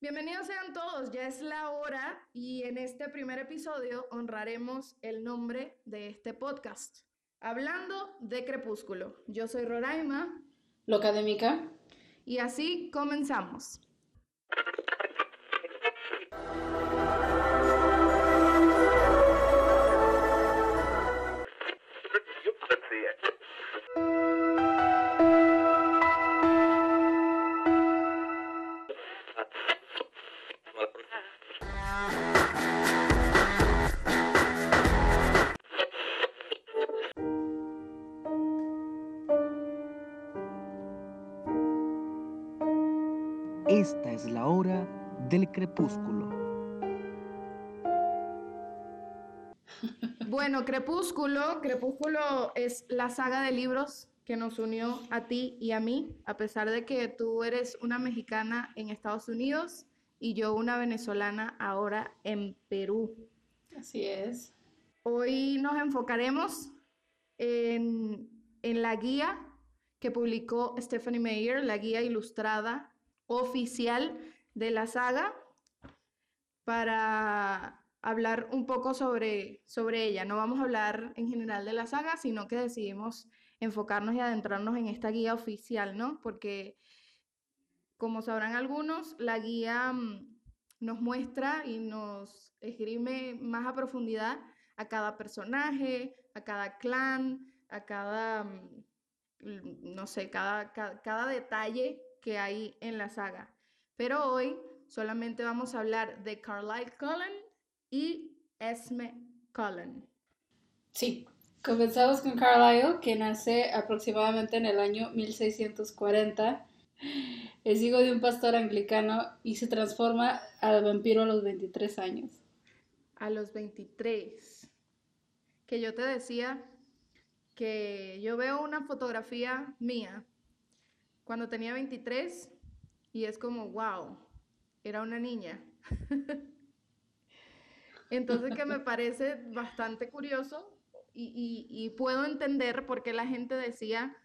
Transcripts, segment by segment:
Bienvenidos sean todos, ya es la hora y en este primer episodio honraremos el nombre de este podcast. Hablando de Crepúsculo. Yo soy Roraima. Lo académica. Y así comenzamos. Crepúsculo, Crepúsculo es la saga de libros que nos unió a ti y a mí, a pesar de que tú eres una mexicana en Estados Unidos y yo una venezolana ahora en Perú. Así es. Hoy nos enfocaremos en, en la guía que publicó Stephanie Meyer, la guía ilustrada oficial de la saga, para hablar un poco sobre, sobre ella. No vamos a hablar en general de la saga, sino que decidimos enfocarnos y adentrarnos en esta guía oficial, ¿no? Porque, como sabrán algunos, la guía mm, nos muestra y nos esgrime más a profundidad a cada personaje, a cada clan, a cada, mm, no sé, cada, cada, cada detalle que hay en la saga. Pero hoy solamente vamos a hablar de Carlyle Cullen y Esme Cullen. Sí, comenzamos con Carlyle, que nace aproximadamente en el año 1640. Es hijo de un pastor anglicano y se transforma al vampiro a los 23 años. A los 23. Que yo te decía que yo veo una fotografía mía cuando tenía 23 y es como, wow, era una niña. Entonces que me parece bastante curioso y, y, puedo entender por qué la gente decía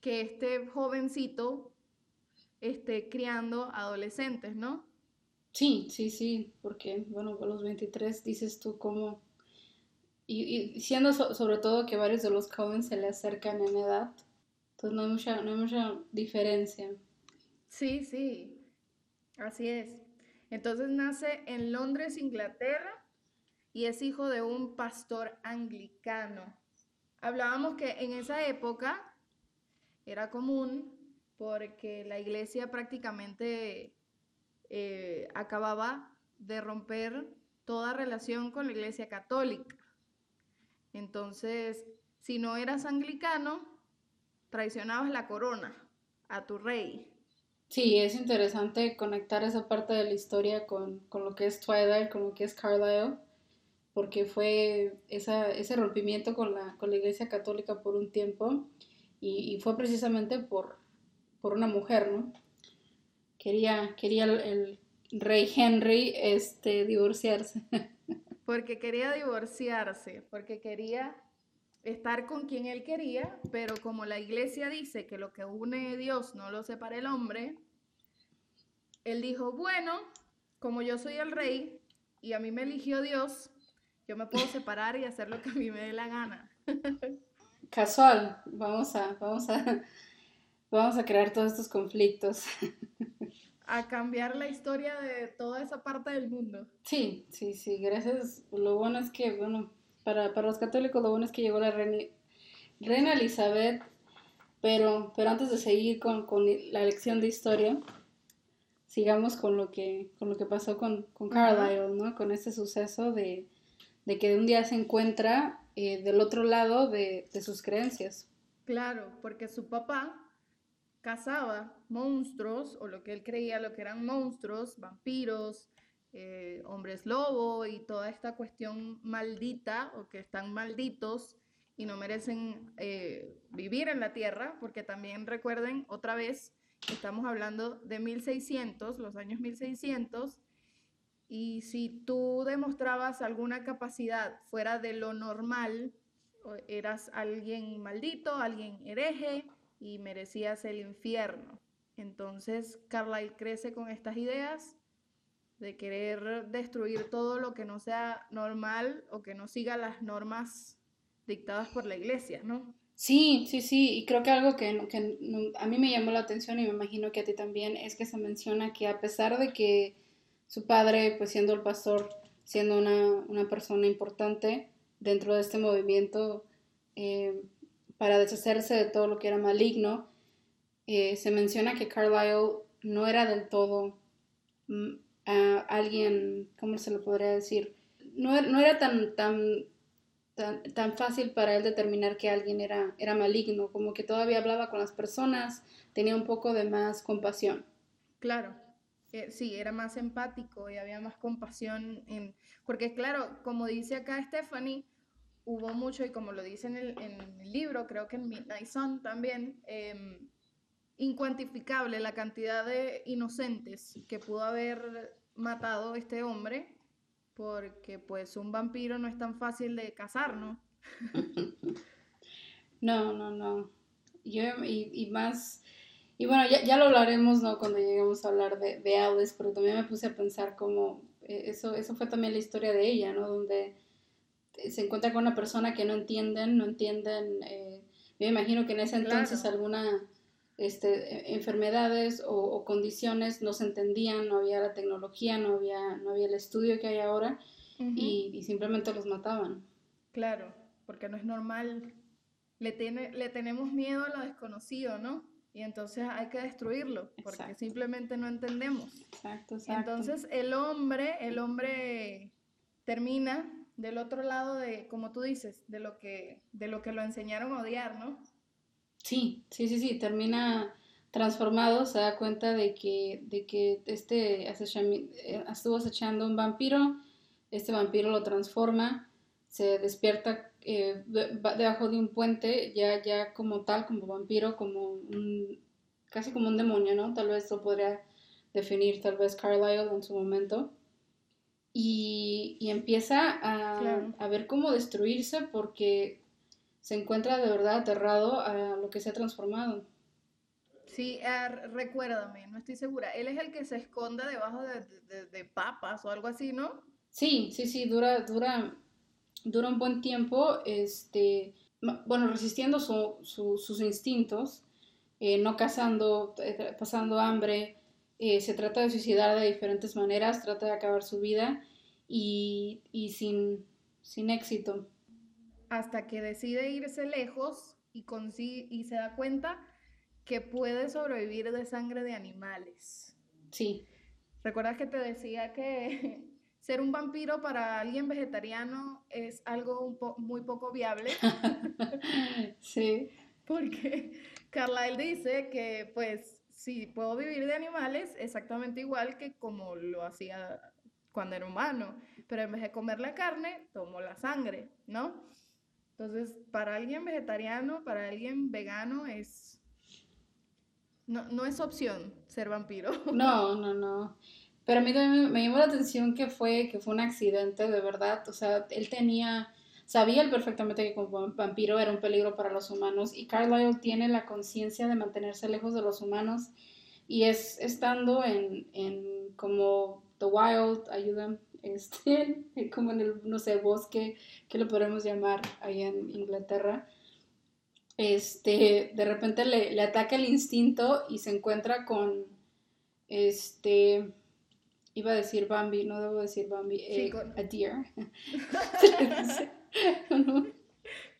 que este jovencito esté criando adolescentes, ¿no? Sí, sí, sí, porque, bueno, a los 23 dices tú cómo... Y, y siendo sobre todo que varios de los jóvenes se le acercan en edad, entonces no hay mucha, no hay mucha diferencia. Sí, sí, así es. Entonces nace en Londres, Inglaterra, y es hijo de un pastor anglicano. Hablábamos que en esa época era común porque la iglesia prácticamente eh, acababa de romper toda relación con la iglesia católica. Entonces, si no eras anglicano, traicionabas la corona a tu rey. Sí, es interesante conectar esa parte de la historia con, con lo que es Twilight, con lo que es Carlisle, porque fue ese rompimiento con la, con la Iglesia Católica por un tiempo y, y fue precisamente por, por una mujer, ¿no? Quería, quería el, el rey Henry este, divorciarse. Porque quería divorciarse, porque quería estar con quien él quería, pero como la iglesia dice que lo que une Dios no lo separa el hombre, él dijo, bueno, como yo soy el rey y a mí me eligió Dios, yo me puedo separar y hacer lo que a mí me dé la gana. Casual, vamos a, vamos a, vamos a crear todos estos conflictos. A cambiar la historia de toda esa parte del mundo. Sí, sí, sí, gracias. Lo bueno es que, bueno, para, para los católicos lo bueno es que llegó la reina, reina Elizabeth, pero, pero antes de seguir con, con, la lección de historia, sigamos con lo que, con lo que pasó con, con Carlisle, ¿no? Con este suceso de, de que de un día se encuentra eh, del otro lado de, de sus creencias. Claro, porque su papá cazaba monstruos, o lo que él creía lo que eran monstruos, vampiros, eh, hombres lobo y toda esta cuestión maldita o que están malditos y no merecen eh, vivir en la tierra, porque también recuerden otra vez, estamos hablando de 1600, los años 1600, y si tú demostrabas alguna capacidad fuera de lo normal, eras alguien maldito, alguien hereje y merecías el infierno. Entonces Carlyle crece con estas ideas de querer destruir todo lo que no sea normal o que no siga las normas dictadas por la iglesia, ¿no? Sí, sí, sí, y creo que algo que, que a mí me llamó la atención y me imagino que a ti también es que se menciona que a pesar de que su padre, pues siendo el pastor, siendo una, persona importante dentro de este movimiento, eh, para deshacerse de todo lo que era maligno, eh, se menciona que Carlyle no era del todo mm, alguien, ¿cómo se lo podría decir? No, no era tan, tan, tan, fácil para él determinar que alguien era, era maligno, como que todavía hablaba con las personas, tenía un poco de más compasión. Claro, eh, sí, era más empático y había más compasión, en, porque claro, como dice acá Stephanie, hubo mucho, y como lo dice en el, en el libro, creo que en Midnight Sun también, em, incuantificable la cantidad de inocentes que pudo haber matado este hombre, porque pues un vampiro no es tan fácil de cazar, ¿no? no, no, no. Yo, y, y más, y bueno, ya, ya, lo hablaremos, ¿no? Cuando lleguemos a hablar de, de Alice, pero también me puse a pensar como, eh, eso, eso fue también la historia de ella, ¿no? Donde se encuentra con una persona que no entienden, no entienden, eh, me imagino que en ese entonces alguna este, enfermedades o, condiciones no se entendían, no había la tecnología, no había, no había el estudio que hay ahora y, simplemente los mataban. Claro, porque no es normal. Le, tiene, le tenemos miedo a lo desconocido, ¿no? Y entonces hay que destruirlo, porque simplemente no entendemos. Exacto, exacto. Entonces el hombre, el hombre termina del otro lado de, como tú dices, de lo que, de lo que lo enseñaron a odiar, ¿no? Sí, sí, sí, sí, termina transformado, se da cuenta de que, de que este eh, estuvo acechando un vampiro, este vampiro lo transforma, se despierta eh, debajo de un puente, ya, ya como tal, como vampiro, como un, casi como un demonio, ¿no? Tal vez lo podría definir tal vez Carlyle en su momento y, empieza a, ver cómo destruirse porque se encuentra de verdad aterrado a lo que se ha transformado. Sí, ah, recuérdame, no estoy segura. Él es el que se esconde debajo de, papas o algo así, ¿no? Sí, sí, sí, dura, dura, dura un buen tiempo, este, bueno, resistiendo sus instintos, eh, no cazando, eh, pasando hambre, eh, se trata de suicidar de diferentes maneras, trata de acabar su vida y, sin, sin éxito. Hasta que decide irse lejos y, y se da cuenta que puede sobrevivir de sangre de animales. Sí. ¿Recuerdas que te decía que ser un vampiro para alguien vegetariano es algo muy poco viable? sí. Porque Carlyle dice que pues sí, puedo vivir de animales exactamente igual que como lo hacía cuando era humano, pero en vez de comer la carne, tomo la sangre, ¿no? Entonces, para alguien vegetariano, para alguien vegano, es... No, no es opción ser vampiro. No, no, no. Pero a mí también me llamó la atención que fue, que fue un accidente, de verdad. O sea, él tenía, sabía él perfectamente que como vampiro era un peligro para los humanos y Carlyle tiene la conciencia de mantenerse lejos de los humanos y es estando en, en como The Wild, ayudan, este, como en el, no sé, bosque, que lo podemos llamar ahí en Inglaterra. Este, de repente le, le ataca el instinto y se encuentra con, este, iba a decir Bambi, no debo decir Bambi, eh, a deer.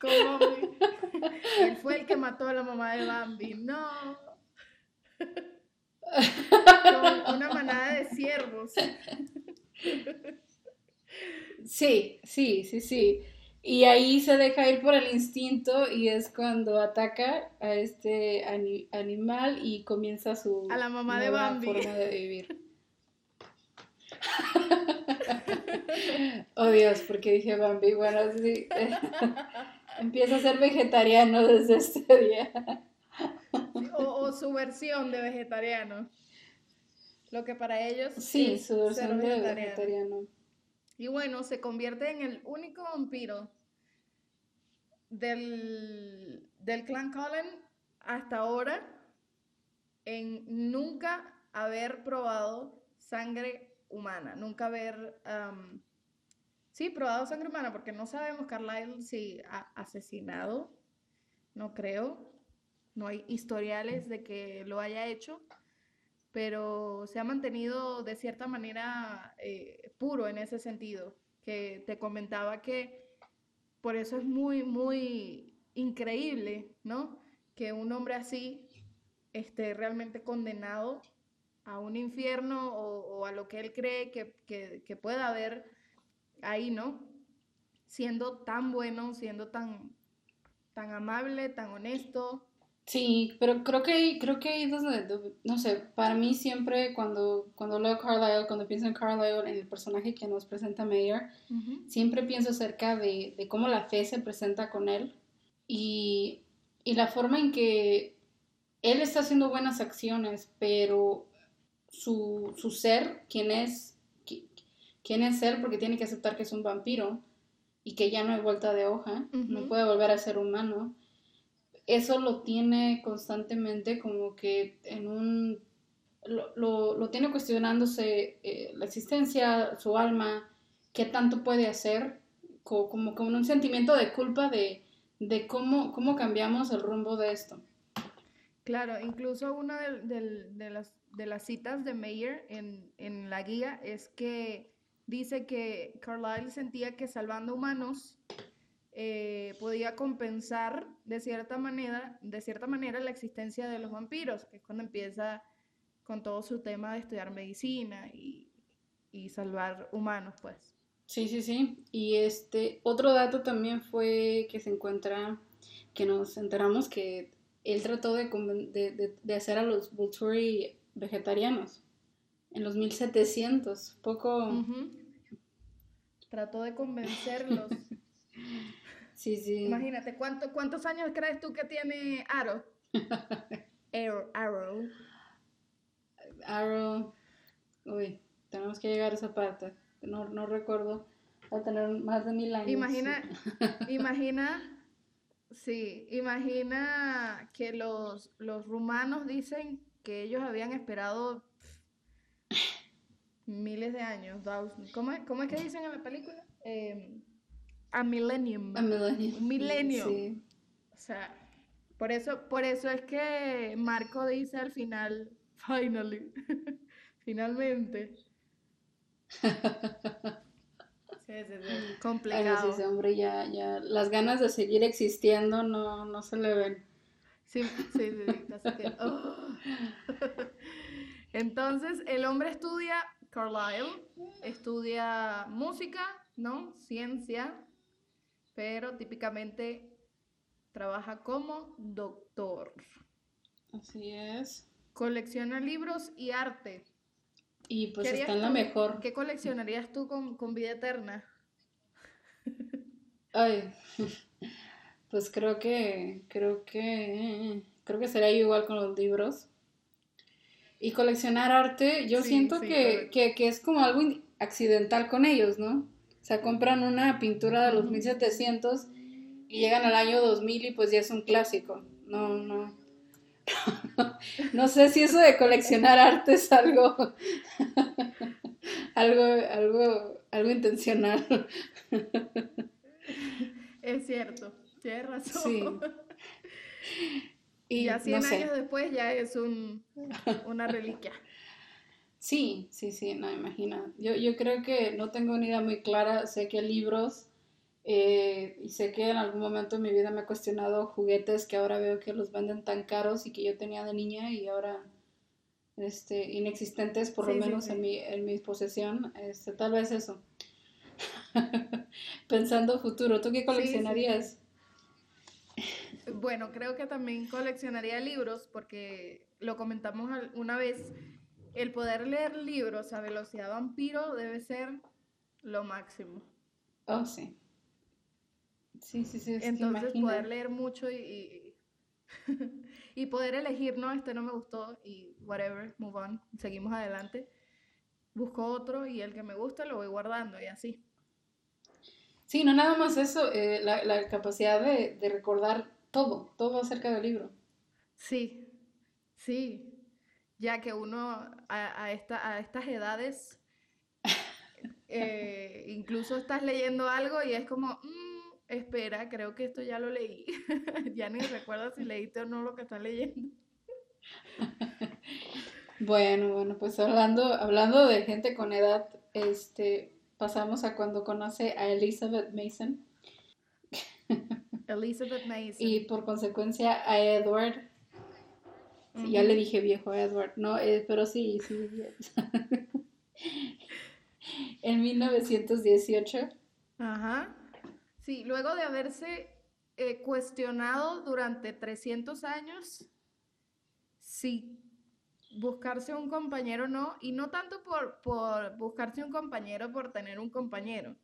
Él fue el que mató a la mamá de Bambi. No. Con una manada de ciervos. Sí, sí, sí, sí. Y ahí se deja ir por el instinto y es cuando ataca a este animal y comienza su a la mamá de Bambi. forma de vivir. oh Dios, porque dije Bambi. Bueno, sí. Empieza a ser vegetariano desde este día. o, su versión de vegetariano. Lo que para ellos sí, su versión de vegetariano. Y bueno, se convierte en el único vampiro del, del clan Cullen hasta ahora en nunca haber probado sangre humana, nunca haber, am, sí, probado sangre humana, porque no sabemos Carlyle si ha asesinado, no creo, no hay historiales de que lo haya hecho, pero se ha mantenido de cierta manera eh, puro en ese sentido, que te comentaba que por eso es muy, muy increíble, ¿no? Que un hombre así esté realmente condenado a un infierno o, o a lo que él cree que, que, que pueda haber ahí, ¿no? Siendo tan bueno, siendo tan, tan amable, tan honesto. Sí, pero creo que creo que ahí donde, do- no sé, para mí siempre cuando, cuando leo Carlisle, cuando pienso en Carlisle, en el personaje que nos presenta Mayer, siempre pienso acerca de, de cómo la fe se presenta con él y, y la forma en que él está haciendo buenas acciones, pero su, su ser, quién es, qui- quién es él, porque tiene que aceptar que es un vampiro y que ya no hay vuelta de hoja, no puede volver a ser humano. Eso lo tiene constantemente como que en un... Lo, lo- lo tiene cuestionándose eh, la existencia, su alma, qué tanto puede hacer, co- como con un sentimiento de culpa de, de cómo, cómo cambiamos el rumbo de esto. Claro, incluso una del- del- de, las, de las citas de Mayer en, en la guía es que dice que Carlyle sentía que salvando humanos eh, podía compensar de cierta manera, de cierta manera la existencia de los vampiros, que es cuando empieza con todo su tema de estudiar medicina y, y salvar humanos, pues. Sí, sí, sí. Y este, otro dato también fue que se encuentra, que nos enteramos que él trató de, de, de- de hacer a los Volturi vegetarianos en los 1700, poco, Ujú. Trató de convencerlos. sí, sí. Imagínate, ¿cuánto- ¿cuántos años crees tú que tiene Arrow? Arrow. Arrow. Arrow, uy, tenemos que llegar a esa parte, no, no recuerdo, va a tener más de mil años. Imagina, imagina, sí, imagina que los, los rumanos dicen que ellos habían esperado miles de años. ¿Cómo es, cómo es que dicen en la película? Em, a millennium. A milenio. Un milenio. Sí. O sea, por eso, por eso es que Marco dice al final, finally, finalmente. Sí, sí, sí, Ay, no, complicado. ese hombre ya, ya, las ganas de seguir existiendo no, no se le ven. Sí, sí, sí, sí, así que, oh. Entonces, el hombre estudia, Carlyle, estudia música, ¿no? Ciencia, pero típicamente trabaja como doctor. Así es. Colecciona libros y arte. Y pues ¿Qué está en la mejor. ¿Qué coleccionarías tú con, con vida eterna? Ay, pues creo que, creo que, creo que sería igual con los libros. Y coleccionar arte, yo Sí, siento sí, que, que, que es como algo accidental con ellos, ¿no? O sea, compran una pintura de los Ujú. 1700 y llegan al año 2000 y pues ya es un clásico. No, no. No sé si eso de coleccionar arte es algo, algo, algo, algo intencional. Es cierto, tienes razón. Sí. Y Y ya 100 no sé. años después ya es un, una reliquia. Sí, sí, sí, no, imagina. Yo, yo creo que no tengo una idea muy clara. Sé que libros, eh, y sé que en algún momento de mi vida me he cuestionado juguetes que ahora veo que los venden tan caros y que yo tenía de niña y ahora este, inexistentes, por lo Sí, menos sí. En, mi, en mi posesión. Este, tal vez eso. Pensando futuro, ¿tú qué coleccionarías? Bueno, creo que también coleccionaría libros porque lo comentamos una vez. El poder leer libros a velocidad vampiro debe ser lo máximo. Oh, sí. Sí, sí, sí, Entonces, poder leer mucho y, y, y poder elegir, no, este no me gustó y whatever, move on, seguimos adelante. Busco otro y el que me gusta lo voy guardando y así. Sí, no nada más eso, eh, la, la capacidad de, de recordar todo, todo acerca del libro. Sí, sí, ya que uno a, a esta, a estas edades eh, incluso estás leyendo algo y es como, "Mm, espera, creo que esto ya lo leí. ya ni recuerdo si leíste o no lo que estás leyendo. Bueno, bueno, pues hablando, hablando de gente con edad, este, pasamos a cuando conoce a Elizabeth Mason Elizabeth Mason. y por consecuencia a Edward. Sí, ya le dije viejo a Edward, no, eh, pero sí, sí. en 1918. Ajá. Sí, luego de haberse eh, cuestionado durante 300 años si buscarse un compañero o no, y no tanto por, por buscarse un compañero por tener un compañero,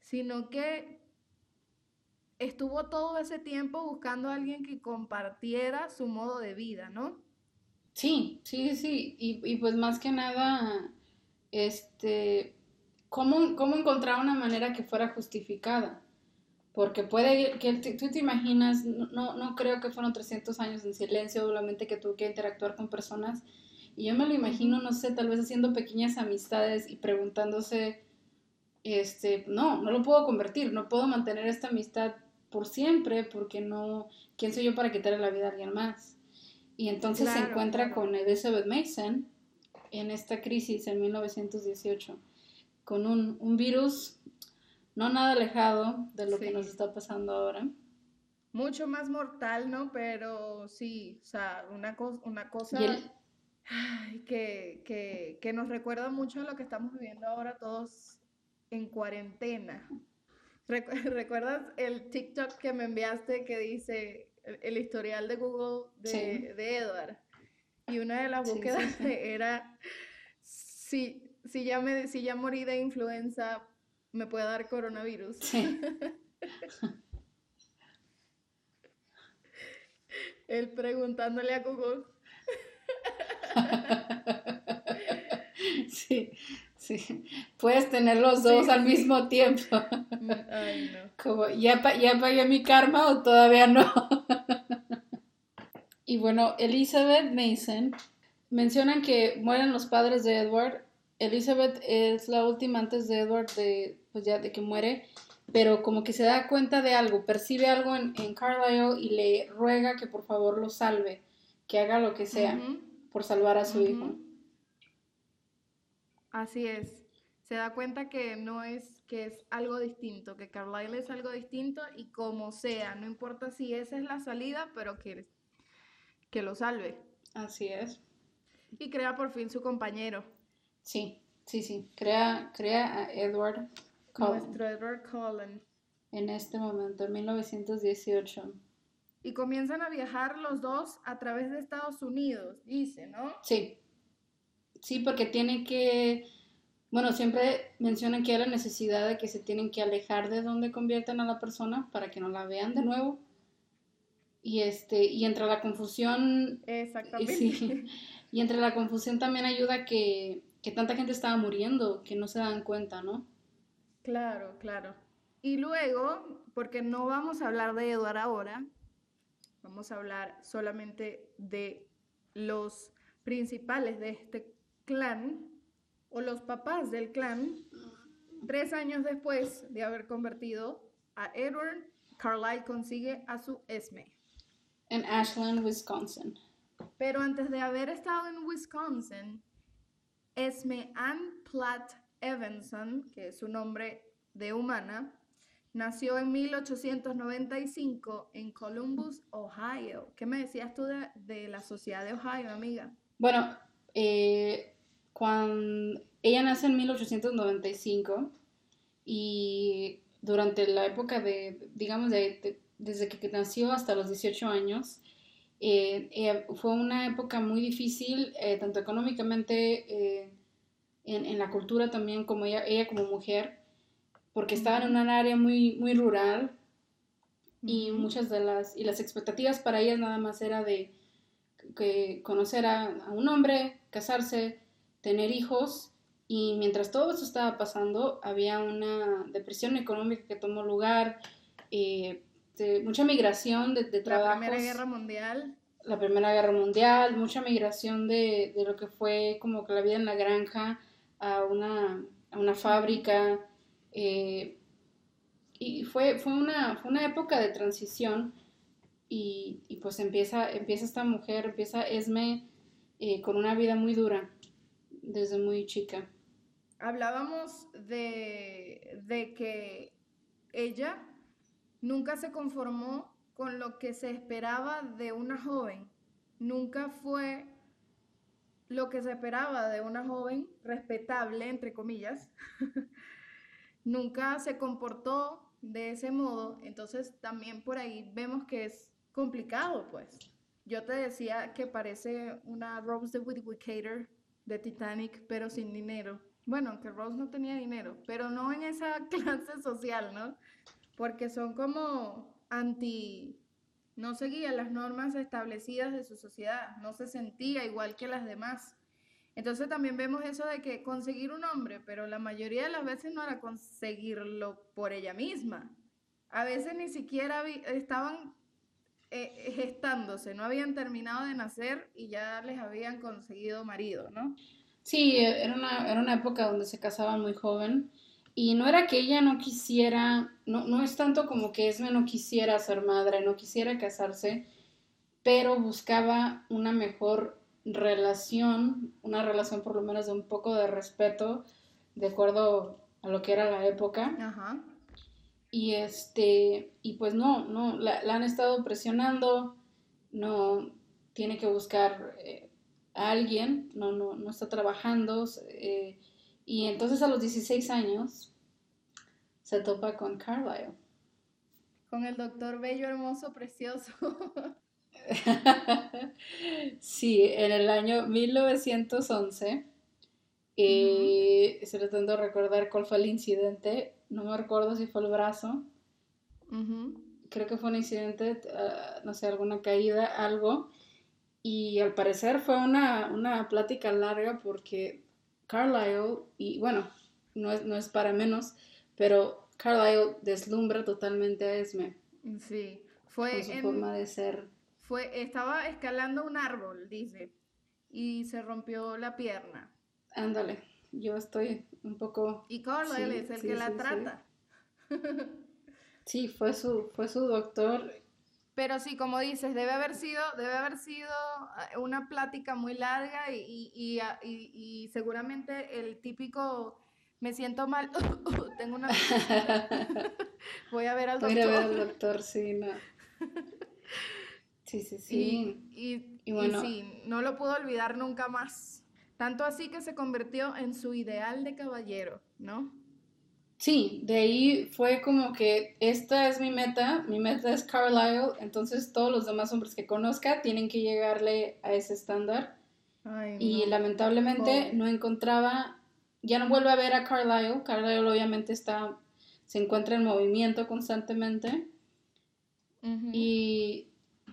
sino que estuvo todo ese tiempo buscando a alguien que compartiera su modo de vida, ¿no? Sí, sí, sí, y, y pues más que nada, este, ¿cómo, cómo encontrar una manera que fuera justificada? Porque puede que tú te imaginas, no, no no creo que fueron 300 años en silencio, solamente que tuvo que interactuar con personas. Y yo me lo imagino, no sé, tal vez haciendo pequeñas amistades y preguntándose, este, no, no lo puedo convertir, no puedo mantener esta amistad por siempre, porque no, ¿quién soy yo para quitarle la vida a alguien más? Y entonces se encuentra claro. con Elizabeth Mason en esta crisis en 1918, con un, un virus no nada alejado de lo que nos está pasando ahora. Mucho más mortal, ¿no? Pero sí, o sea, una, co- una cosa... Y el, Ay, que, que, que nos recuerda mucho a lo que estamos viviendo ahora todos en cuarentena. Recu- ¿Recuerdas el TikTok que me enviaste que dice el, el historial de Google de, Sí. de Edward? Y una de las sí, búsquedas sí. era si, si ya me, si ya morí de influenza, me puede dar coronavirus. Él preguntándole a Google. sí, sí. Puedes tener los dos Sí, al sí. mismo tiempo. Mm, Ay, no. Como, ¿ya, pa- ¿ya pagué mi karma o todavía no? y bueno, Elizabeth Mason mencionan que mueren los padres de Edward. Elizabeth es la última antes de Edward de, pues ya de que muere, pero como que se da cuenta de algo, percibe algo en, en Carlisle y le ruega que por favor lo salve, que haga lo que sea por salvar a su hijo. Así es. Se da cuenta que no es, que es algo distinto, que Carlyle es algo distinto y como sea, no importa si esa es la salida, pero que, que lo salve. Así es. Y crea por fin su compañero, Sí, sí, sí. Crea, crea a Edward Cullen nuestro Edward Cullen. en este momento, en 1918. Y comienzan a viajar los dos a través de Estados Unidos, dice, ¿no? Sí, sí, porque tiene que, bueno, siempre mencionan que hay la necesidad de que se tienen que alejar de donde convierten a la persona para que no la vean de nuevo. Y este, y entre la confusión, Exactamente. sí, y entre la confusión también ayuda que, que tanta gente estaba muriendo que no se dan cuenta, ¿no? Claro, claro. Y luego, porque no vamos a hablar de Edward ahora, vamos a hablar solamente de los principales de este clan, o los papás del clan, tres años después de haber convertido a Edward, Carlyle consigue a su Esme. En Ashland, Wisconsin. Pero antes de haber estado en Wisconsin, Esme Ann Platt Evanson, que es su nombre de humana, nació en 1895 en Columbus, Ohio. ¿Qué me decías tú de, de la sociedad de Ohio, amiga? Bueno, eh, cuando ella nace en 1895 y durante la época de, digamos, de, de- desde que nació hasta los 18 años, eh, fue una época muy difícil, eh, tanto económicamente, eh, en, en la cultura también, como ella, ella como mujer, porque estaba en un área muy, muy rural y muchas de las, y las expectativas para ellas nada más era de que conocer a, a un hombre, casarse, tener hijos, y mientras todo eso estaba pasando, había una depresión económica que tomó lugar, eh, de mucha migración de, de La trabajos, Primera Guerra Mundial. la Primera Guerra Mundial, mucha migración de, de lo que fue como que la vida en la granja a una, a una fábrica. eh, y fue, fue, una, fue una época de transición y, y pues empieza, empieza esta mujer, empieza Esme eh, con una vida muy dura desde muy chica. Hablábamos de, de que ella nunca se conformó con lo que se esperaba de una joven. Nunca fue lo que se esperaba de una joven respetable, entre comillas. Nunca se comportó de ese modo. Entonces también por ahí vemos que es complicado, pues. Yo te decía que parece una Rose de Whittaker de Titanic, pero sin dinero. Bueno, que Rose no tenía dinero, pero no en esa clase social, ¿no? Porque son como anti, no seguía las normas establecidas de su sociedad, no se sentía igual que las demás. Entonces también vemos eso de que conseguir un hombre, pero la mayoría de las veces no era conseguirlo por ella misma. A veces ni siquiera estaban eh, gestándose, no habían terminado de nacer y ya les habían conseguido marido, ¿no? Sí, era una, era una época donde se casaban muy joven y no era que ella no quisiera, no, no es tanto como que Esme no quisiera ser madre, no quisiera casarse, pero buscaba una mejor relación, una relación por lo menos de un poco de respeto, de acuerdo a lo que era la época. Ajá. Y este, y pues no, no, la, la han estado presionando, no tiene que buscar eh, a alguien, no, no, no está trabajando, eh, y entonces a los 16 años se topa con Carlisle. Con el doctor bello, hermoso, precioso. Sí, en el año 1911, eh, estoy tratando de recordar cuál fue el incidente, no me recuerdo si fue el brazo, creo que fue un incidente, ah, no sé, alguna caída, algo. Y al parecer fue una, una plática larga porque Carlisle, y bueno, no es, no es para menos, pero Carlisle deslumbra totalmente a Esme Sí, con fue su en, forma de ser. fue, estaba escalando un árbol, dice, y se rompió la pierna. Ándale, yo estoy un poco... Y Carlisle Sí, es el sí, que la trata. Sí, fue su, fue su doctor. Pero sí, como dices, debe haber sido, debe haber sido eh, una plática muy larga y, y- y, ah, y- seguramente el típico me siento mal, tengo una voy a ver al Voy a ver al doctor. doctor, sí, no. Sí, sí, sí. y- Y y bueno. sí, no lo pudo olvidar nunca más. Tanto así que se convirtió en su ideal de caballero, ¿no? Sí, de ahí fue como que esta es mi meta, mi meta es Carlisle, entonces todos los demás hombres que conozca tienen que llegarle a ese estándar Ay, y no. lamentablemente no encontraba, ya no vuelve a ver a Carlisle, Carlisle obviamente está, se encuentra en movimiento constantemente y,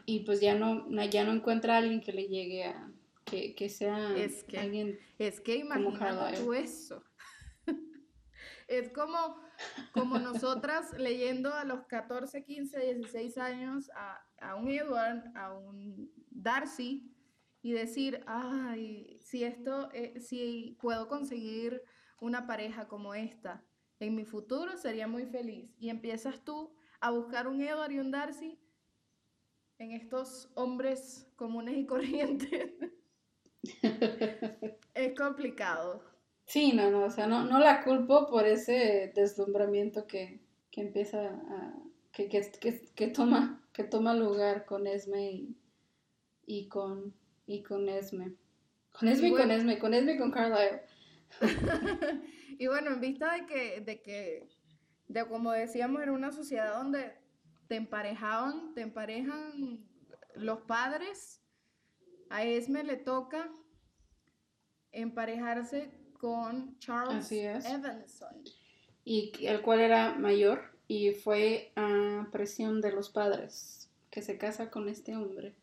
y pues ya no- ya no encuentra a alguien que le llegue a, que, que sea Es que- alguien, Es que imagínate tú eso. Es como, como nosotras leyendo a los 14, 15, 16 años a, a un Edward, a un Darcy, y decir, ay, si esto, eh, si puedo conseguir una pareja como esta en mi futuro, sería muy feliz. Y empiezas tú a buscar un Edward y un Darcy en estos hombres comunes y corrientes. Es complicado. Sí, no, no, o sea, no, no la culpo por ese deslumbramiento que, que empieza a, que, que, que, que toma, que toma lugar con Esme y, y con, y con Esme. Con Esme y con bueno. Esme, con Esme y con Carlisle. Y bueno, en vista de que, de que, de como decíamos, era una sociedad donde te emparejaban, te emparejan los padres, a Esme le toca emparejarse con Charles. Evanson. Y el cual era mayor y fue a presión de los padres que se casa con este hombre.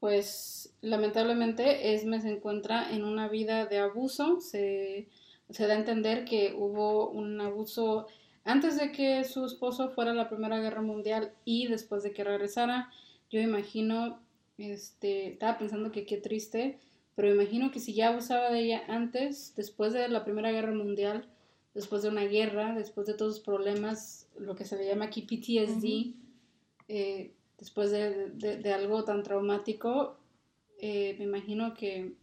Pues lamentablemente Esme se encuentra en una vida de abuso, se, se da a entender que hubo un abuso antes de que su esposo fuera a la Primera Guerra Mundial y después de que regresara. Yo imagino, este, estaba pensando que qué triste, pero imagino que si ya abusaba de ella antes, después de la Primera Guerra Mundial, después de una guerra, después de todos los problemas, lo que se le llama aquí PTSD, eh, después de, algo tan traumático, eh, me imagino que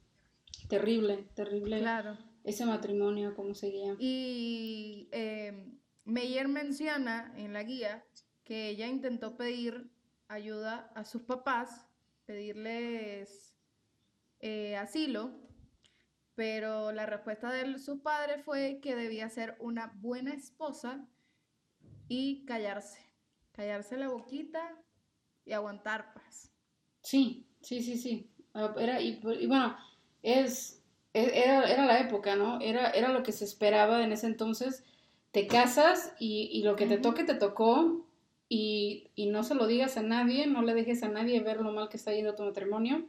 terrible, terrible claro. ese matrimonio, como seguía. Y eh, Meyer menciona en la guía que ella intentó pedir ayuda a sus papás, pedirles asilo, pero la respuesta de sus padres fue que debía ser una buena esposa y callarse, callarse la boquita y aguantar pues. Sí, sí, sí, sí. Ah, era, y, bueno, es, e, era, la época, ¿no? Era, era lo que se esperaba en ese entonces. Te casas y, lo que te toque te tocó y, y, no se lo digas a nadie, no le dejes a nadie ver lo mal que está yendo tu matrimonio.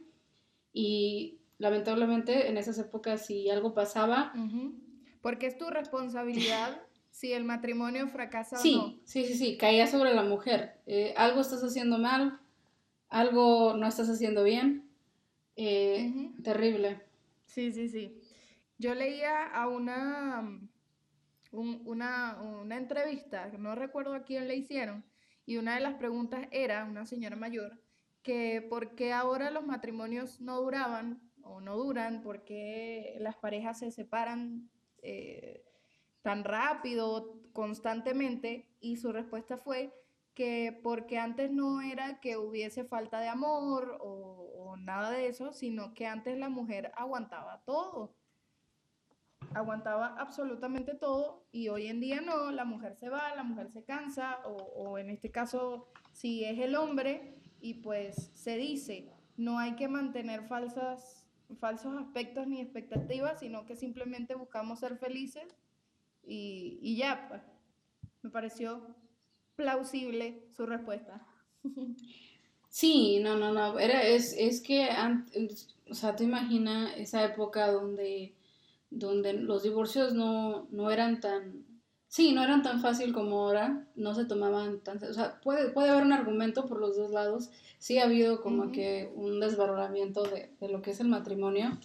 Y lamentablemente en esas épocas si algo pasaba... Porque es tu responsabilidad si el matrimonio fracasa sí, o no. Sí, sí, sí, caía sobre la mujer. Eh, algo estás haciendo mal, algo no estás haciendo bien. Eh, terrible. Sí, sí, sí. Yo leía a una, una, una entrevista, no recuerdo a quién le hicieron, y una de las preguntas era, una señora mayor, que por qué ahora los matrimonios no duraban o no duran, por qué las parejas se separan eh, tan rápido, constantemente, y su respuesta fue que porque antes no era que hubiese falta de amor o, o nada de eso, sino que antes la mujer aguantaba todo aguantaba absolutamente todo y hoy en día no, la mujer se va, la mujer se cansa o, o, en este caso si es el hombre y pues se dice, no hay que mantener falsas falsos aspectos ni expectativas, sino que simplemente buscamos ser felices y, y ya, pues. Me pareció plausible su respuesta. Sí, no, no, no, era, es, es que, o sea, te imaginas esa época donde, donde los divorcios no, no eran tan, sí, no eran tan fácil como ahora, no se tomaban tan, o sea, puede, puede haber un argumento por los dos lados, sí ha habido como que un desvaloramiento de, lo que es el matrimonio,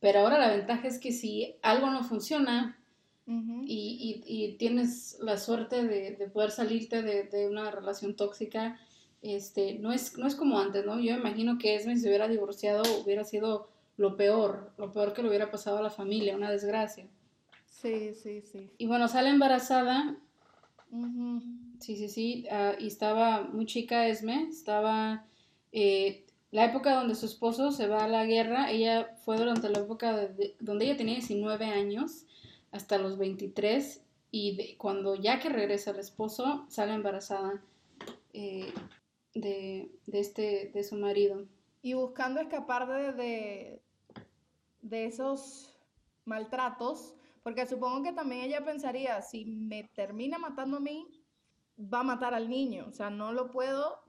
pero ahora la ventaja es que si algo no funciona y, tienes la suerte de, poder salirte de, una relación tóxica, este, no, es, no es como antes, ¿no? Yo imagino que Esme si se hubiera divorciado hubiera sido lo peor, lo peor que le hubiera pasado a la familia, una desgracia. Sí, sí, sí. Y bueno, sale embarazada. Sí, sí, sí. Ah, y estaba muy chica Esme, estaba eh, la época donde su esposo se va a la guerra, ella fue durante la época donde ella tenía 19 años hasta los 23 y cuando ya que regresa el esposo sale embarazada eh, de, este, de su marido. Y buscando escapar de, de, esos maltratos, porque supongo que también ella pensaría, si me termina matando a mí, va a matar al niño, o sea, no lo puedo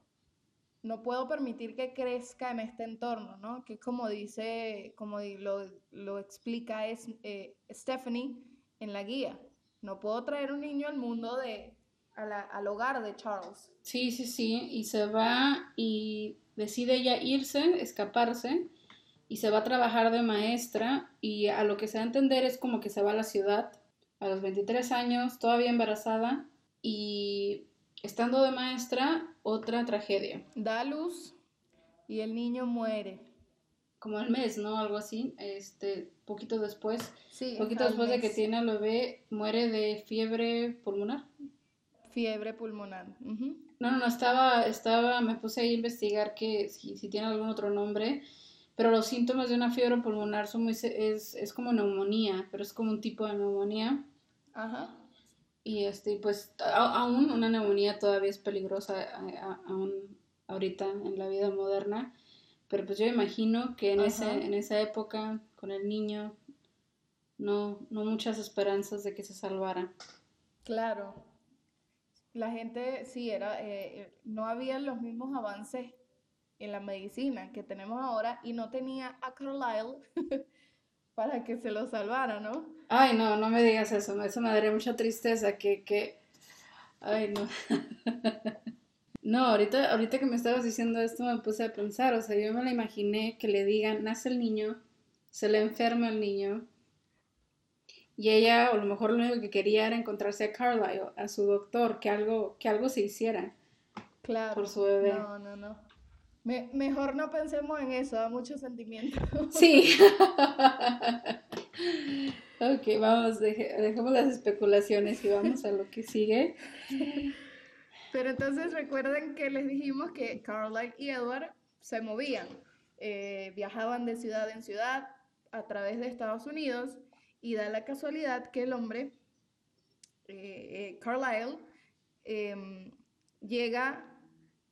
no puedo permitir que crezca en este entorno, ¿no? Que como dice, como lo, lo explica es, eh, Stephanie en la guía, no puedo traer un niño al mundo de, al hogar de Charles. Sí, sí, sí, y se va y decide ella irse, escaparse, y se va a trabajar de maestra, y a lo que se da a entender es como que se va a la ciudad a los 23 años, todavía embarazada, y estando de maestra, otra tragedia. Da luz y el niño muere. Como al mes, ¿no? Algo así. Este, poquito después. Sí. Poquito después de que tiene al bebé, muere de fiebre pulmonar. Fiebre pulmonar. No, no, no, estaba, estaba, me puse a investigar que si, si tiene algún otro nombre, pero los síntomas de una fiebre pulmonar son muy, es, es como neumonía, pero es como un tipo de neumonía. Ajá. Y este, pues aún una neumonía todavía es peligrosa aún ahorita en la vida moderna, pero pues yo imagino que en, ese, en esa época con el niño no, no muchas esperanzas de que se salvara. Claro. La gente, sí, era, eh, eh, no había los mismos avances en la medicina que tenemos ahora y no tenía a Carlyle para que se lo salvara, ¿no? Ay, no, no me digas eso, eso me daría mucha tristeza que, que... Ay, no. no, ahorita, ahorita que me estabas diciendo esto me puse a pensar, o sea, yo me la imaginé que le digan, nace el niño, se le enferma el niño, y ella a lo mejor lo único que quería era encontrarse a Carlisle, a su doctor, que algo, que algo se hiciera Claro. por su bebé. No, no, no. Me- mejor no pensemos en eso, da mucho sentimiento. Sí. ok, vamos, deje- dejemos las especulaciones y vamos a lo que sigue. Pero entonces recuerden que les dijimos que Carlisle y Edward se movían, eh, viajaban de ciudad en ciudad a través de Estados Unidos y da la casualidad que el hombre, eh, eh, Carlisle, em, llega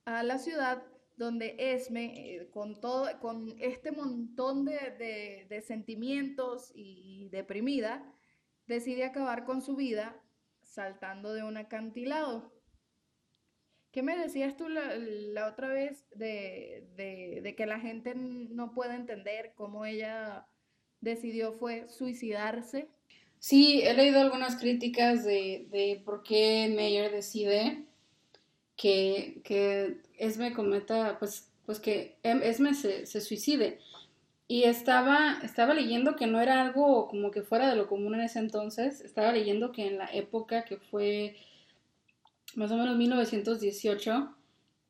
a la ciudad donde Esme, eh, con todo, con este montón de, de- sentimientos y deprimida, decide acabar con su vida saltando de un acantilado. ¿Qué me decías tú la, la otra vez de, de- que la gente no puede entender cómo ella decidió fue suicidarse? Sí, he leído algunas críticas de, de por qué Meyer decide que, que Esme cometa, pues, pues que Em- Esme se, se suicide. Y estaba, estaba leyendo que no era algo como que fuera de lo común en ese entonces. Estaba leyendo que en la época que fue más o menos 1918,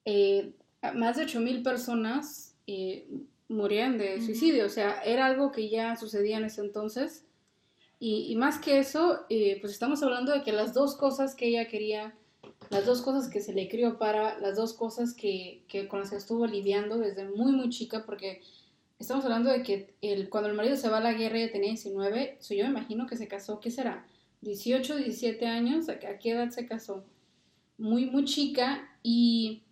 eh, más de 8.000 personas eh, morían de suicidio. O sea, era algo que ya sucedía en ese entonces. Y, y más que eso, eh, pues estamos hablando de que las dos cosas que ella quería, las dos cosas que se le crió para, las dos cosas que, que con las que estuvo lidiando desde muy, muy chica, porque estamos hablando de que el, cuando el marido se va a la guerra ella tenía 19, so yo me imagino que se casó, ¿qué será? 18, 17 años, ¿a, qué edad se casó? Muy, muy chica y,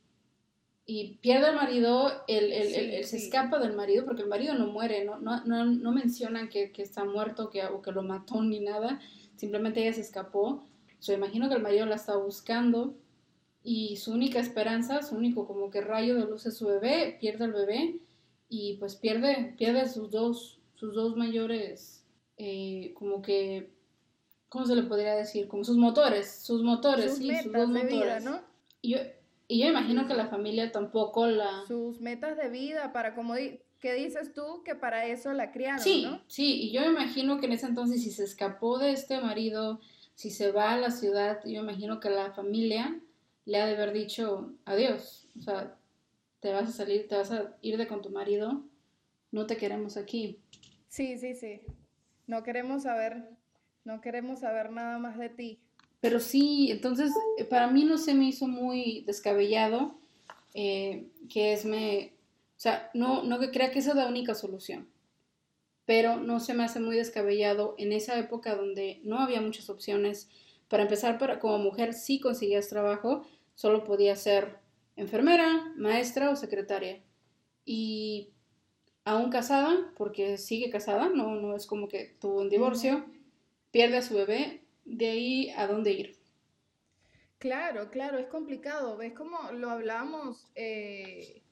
y pierde al marido, el, el- el- Sí, el- se sí. escapa del marido porque el marido no muere, no, no, no, no mencionan que, que está muerto que, o que lo mató ni nada, simplemente ella se escapó. So, imagino que el marido la está buscando y su única esperanza, su único como que rayo de luz es su bebé, pierde al bebé y pues pierde, pierde sus dos, sus dos mayores, eh, como que, ¿cómo se le podría decir? Como sus motores, sus motores, Sus sí, sus metas dos de vida, motores. ¿no? Y yo, y yo imagino que la familia tampoco la... Sus metas de vida para como di- ¿qué dices tú que para eso la criaron, Sí, ¿no? sí, y yo imagino que en ese entonces si se escapó de este marido, si se va a la ciudad, yo imagino que la familia le ha de haber dicho adiós, o sea, te vas a salir, te vas a ir de con tu marido, no te queremos aquí. Sí, sí, sí. No queremos saber, no queremos saber nada más de ti. Pero sí, entonces eh, para mí no se me hizo muy descabellado eh, que es me, o sea, no, no que crea que esa es la única solución, pero no se me hace muy descabellado en esa época donde no había muchas opciones. Para empezar, para, como mujer sí conseguías trabajo, solo podías ser enfermera, maestra o secretaria. Y aún casada, porque sigue casada, no, no es como que tuvo un divorcio, pierde a su bebé, de ahí a dónde ir. Claro, claro, es complicado. ¿Ves cómo lo hablamos? eh,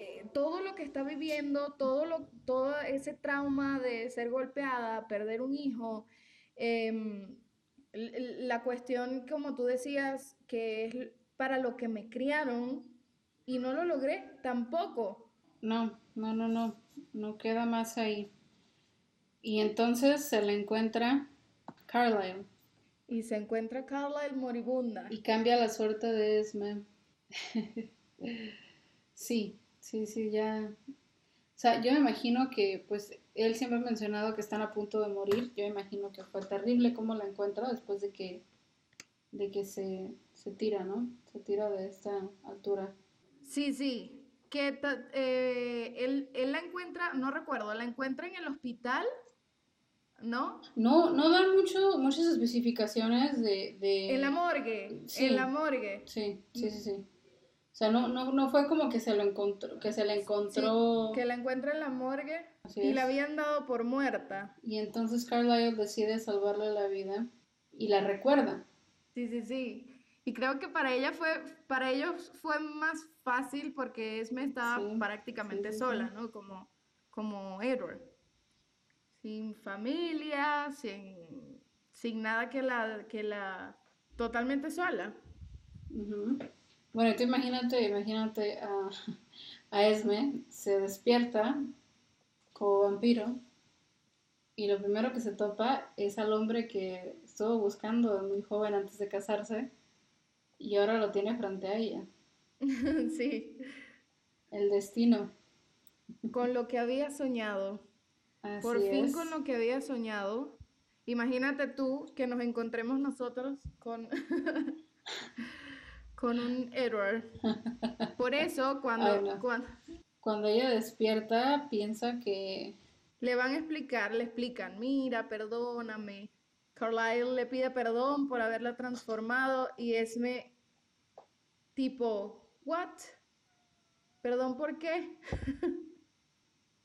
eh, todo lo que está viviendo, todo lo, todo ese trauma de ser golpeada, perder un hijo, em, la cuestión, como tú decías, que es para lo que me criaron y no lo logré tampoco. No, no, no, no, no queda más ahí. Y entonces se le encuentra Carlisle Y se encuentra Carlisle moribunda. y cambia la suerte de Esme. Sí, sí, sí, ya. O sea, yo me imagino que, pues, él siempre ha mencionado que están a punto de morir. Yo me imagino que fue terrible cómo la encuentra después de que, de que se, se tira, ¿no? Se tira de esta altura. Sí, sí. Que eh, él, él la encuentra, no recuerdo, la encuentra en el hospital, ¿no? No, no dan mucho, muchas especificaciones de, de... En la morgue, Sí. en la morgue. Sí, sí, sí, sí. O sea, no, no, no fue como que se lo encontró, que se le encontró. Que la encuentra en la morgue Así y la habían dado por muerta. Y entonces Carlisle decide salvarle la vida y la recuerda. Sí, sí, sí. Y creo que para ella fue, para ellos fue más fácil porque Esme estaba Sí, prácticamente sí, sola. ¿no? Como, como Edward. Sin familia, sin, sin nada que la, que la, totalmente sola. Bueno, tú imagínate, imagínate a, a Esme, se despierta como vampiro y lo primero que se topa es al hombre que estuvo buscando de muy joven antes de casarse y ahora lo tiene frente a ella. sí. El destino. Con lo que había soñado. Por fin con lo que había soñado. Imagínate tú que nos encontremos nosotros con, con un Edward. Por eso, cuando, cuando, cuando ella despierta, piensa que... Le van a explicar, le explican, mira, perdóname. Carlyle le pide perdón por haberla transformado y Esme tipo, ¿what? ¿Perdón por qué?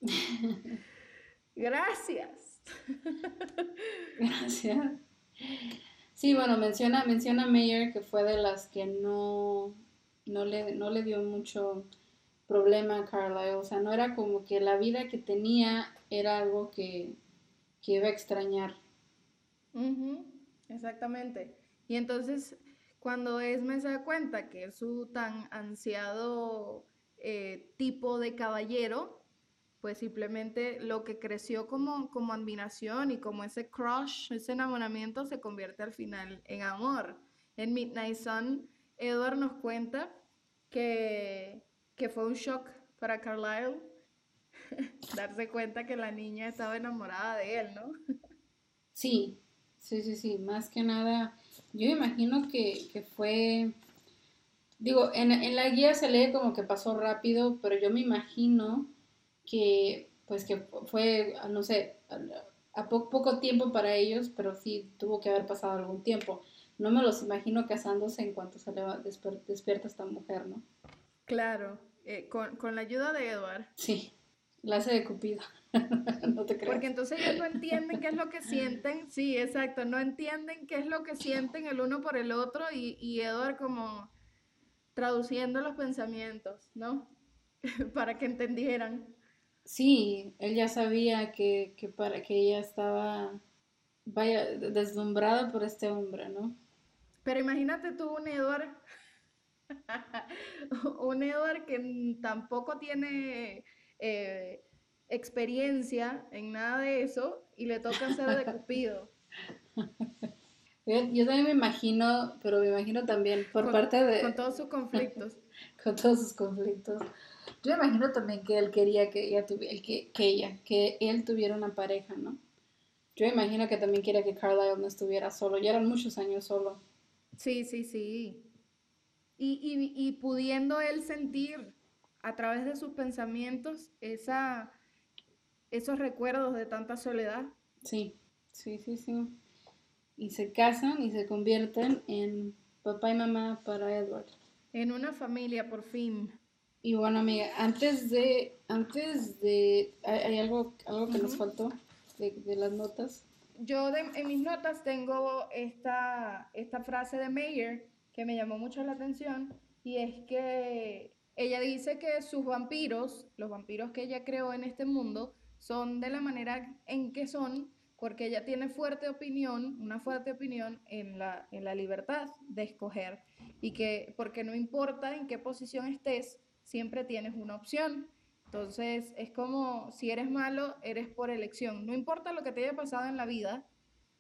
Gracias. Gracias. Sí, bueno, menciona, menciona Mayer que fue de las que no, no, le, no le dio mucho problema a Carlyle. O sea, no era como que la vida que tenía era algo que, iba a extrañar. Exactamente. Y entonces, cuando Esme se da cuenta que su tan ansiado eh, tipo de caballero pues simplemente lo que creció como, como admiración y como ese crush, ese enamoramiento se convierte al final en amor. En Midnight Sun, Edward nos cuenta que, que fue un shock para Carlyle darse cuenta que la niña estaba enamorada de él, ¿no? Sí, sí, sí, sí, más que nada, yo imagino que, que fue, digo, en, en, la guía se lee como que pasó rápido, pero yo me imagino que pues que fue, no sé, a poco tiempo para ellos, pero sí tuvo que haber pasado algún tiempo. No me los imagino casándose en cuanto se le despierta esta mujer, ¿no? Claro, eh, con, con, la ayuda de Edward. Sí, la hace de Cupido. no te creo. Porque entonces ellos no entienden qué es lo que sienten. Sí, exacto, no entienden qué es lo que sienten el uno por el otro y, y Edward como traduciendo los pensamientos, ¿no? Para que entendieran. Sí, él ya sabía que, para que ella estaba, vaya, deslumbrada por este hombre, ¿no? Pero imagínate tú un Edward, un Edward que tampoco tiene eh, experiencia en nada de eso y le toca ser de Cupido. Yo, también me imagino, pero me imagino también por parte de... Con todos sus conflictos. con todos sus conflictos. Yo me imagino también que él quería que ella tuviera, que, que ella, que él tuviera una pareja, ¿no? Yo imagino que también quería que Carlisle no estuviera solo. Ya eran muchos años solo. Sí, sí, sí. Y, y, y pudiendo él sentir a través de sus pensamientos esa, esos recuerdos de tanta soledad. Sí, sí, sí, sí. Y se casan y se convierten en papá y mamá para Edward. En una familia, por fin. Y bueno, amiga, antes de, antes de, ¿hay, algo, algo que nos faltó de, las notas? Yo en mis notas tengo esta, esta frase de Mayer que me llamó mucho la atención y es que ella dice que sus vampiros, los vampiros que ella creó en este mundo, son de la manera en que son porque ella tiene fuerte opinión, una fuerte opinión en la, en la libertad de escoger y que porque no importa en qué posición estés, siempre tienes una opción. Entonces, es como si eres malo, eres por elección. No importa lo que te haya pasado en la vida,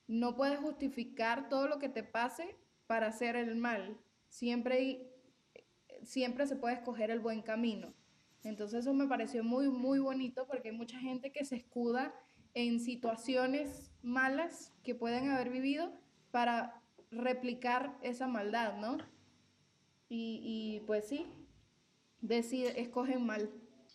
no puedes justificar todo lo que te pase para hacer el mal. Siempre, siempre se puede escoger el buen camino. Entonces, eso me pareció muy, muy bonito porque hay mucha gente que se escuda en situaciones malas que pueden haber vivido para replicar esa maldad, ¿no? Y, y pues sí, decide, escogen mal.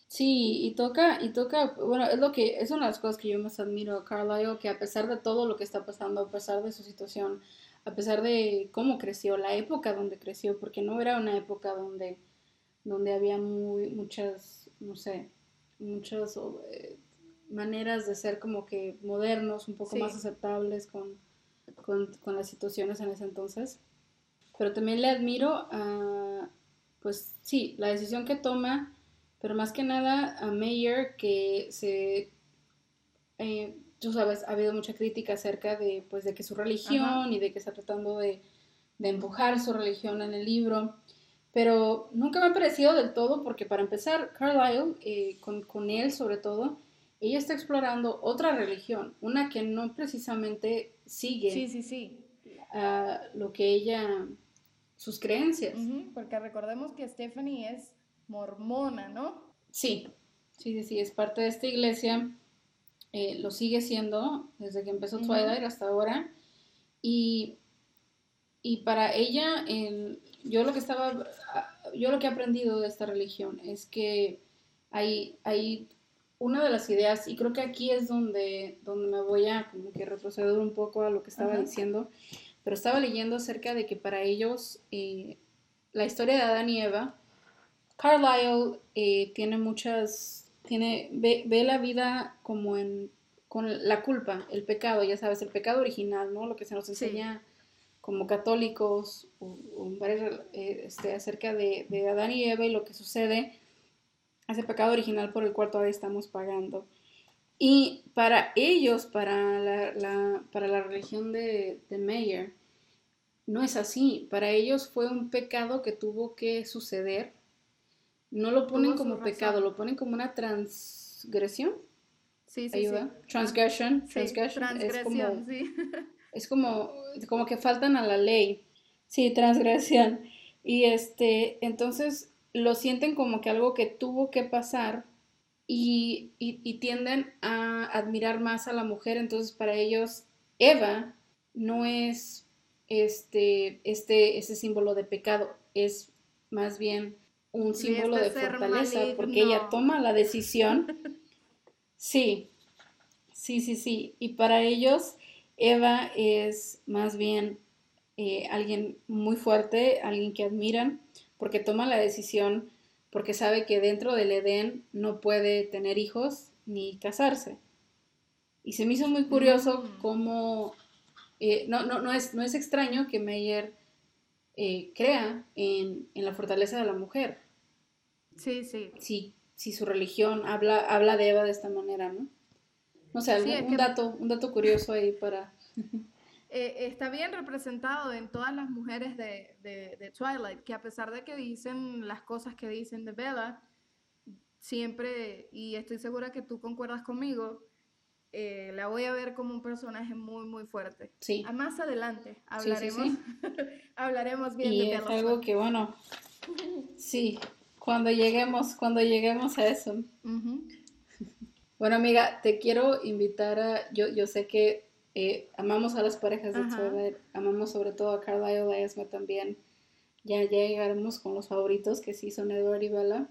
Sí, y toca, y toca, bueno, es lo que, es una de las cosas que yo más admiro a Carlisle, que a pesar de todo lo que está pasando, a pesar de su situación, a pesar de cómo creció, la época donde creció, porque no era una época donde, donde había muy, muchas, no sé, muchas eh, maneras de ser como que modernos, un poco más aceptables con, con, con, las situaciones en ese entonces. Pero también le admiro a, pues sí, la decisión que toma, pero más que nada a Mayer que se, eh, tú sabes, ha habido mucha crítica acerca de, pues, de que su religión y de que está tratando de, empujar su religión en el libro, pero nunca me ha parecido del todo porque para empezar, Carlyle, eh, con, con, él sobre todo, ella está explorando otra religión, una que no precisamente sigue Sí, sí, sí. a lo que ella, sus creencias. Ujú, Porque recordemos que Stephanie es mormona, ¿no? Sí, sí, sí, sí, es parte de esta iglesia, eh, lo sigue siendo desde que empezó Ujú. Twilight hasta ahora. Y, y para ella, el- yo lo que estaba, yo lo que he aprendido de esta religión es que hay, hay una de las ideas, y creo que aquí es donde, donde me voy a como que retroceder un poco a lo que estaba Ajá. diciendo, pero estaba leyendo acerca de que para ellos eh, la historia de Adán y Eva, Carlyle eh, tiene muchas, tiene, ve, ve la vida como en, con la culpa, el pecado, ya sabes, el pecado original, ¿no? Lo que se nos Sí. enseña como católicos o, eh, este, acerca de, de Adán y Eva y lo que sucede, ese pecado original por el cual todavía estamos pagando. Y para ellos, para la, la- para la religión de, de Meyer, no es así. Para ellos fue un pecado que tuvo que suceder. No lo ponen como razón. pecado, lo ponen como una transgresión. Sí, sí, ¿Ayuda? sí. Transgression. Sí, transgression es como transgresión, sí. es como, como que faltan a la ley. Sí, transgresión. Y este, entonces lo sienten como que algo que tuvo que pasar y, y- y tienden a admirar más a la mujer. Entonces para ellos Eva no es este, este, ese símbolo de pecado, es más bien un Sí, símbolo este de fortaleza porque ella toma la decisión. Sí, sí, sí, sí. Y para ellos Eva es más bien eh, alguien muy fuerte, alguien que admiran, porque toma la decisión, porque sabe que dentro del Edén no puede tener hijos ni casarse. Y se me hizo muy curioso Mm. cómo, eh, no, no, no, es, no es extraño que Meyer eh, crea en, en la fortaleza de la mujer, Sí, sí. si, si su religión habla, habla de Eva de esta manera, ¿no? No sé, Sí, un, que- dato, un dato curioso ahí para... Eh, está bien representado en todas las mujeres de, de- de Twilight, que a pesar de que dicen las cosas que dicen de Bella, siempre, y estoy segura que tú concuerdas conmigo, eh, la voy a ver como un personaje muy, muy fuerte. Sí. A más adelante sí, hablaremos, sí. hablaremos bien Y de es Bella algo Swan. que, bueno, sí, cuando lleguemos, cuando lleguemos a eso. Ujú. Bueno, amiga, te quiero invitar a, yo, yo sé que eh, amamos a las parejas de. Twilight, amamos sobre todo a Carlisle y a Esme también. Ya, ya llegaremos con los favoritos, que sí son Edward y Bella.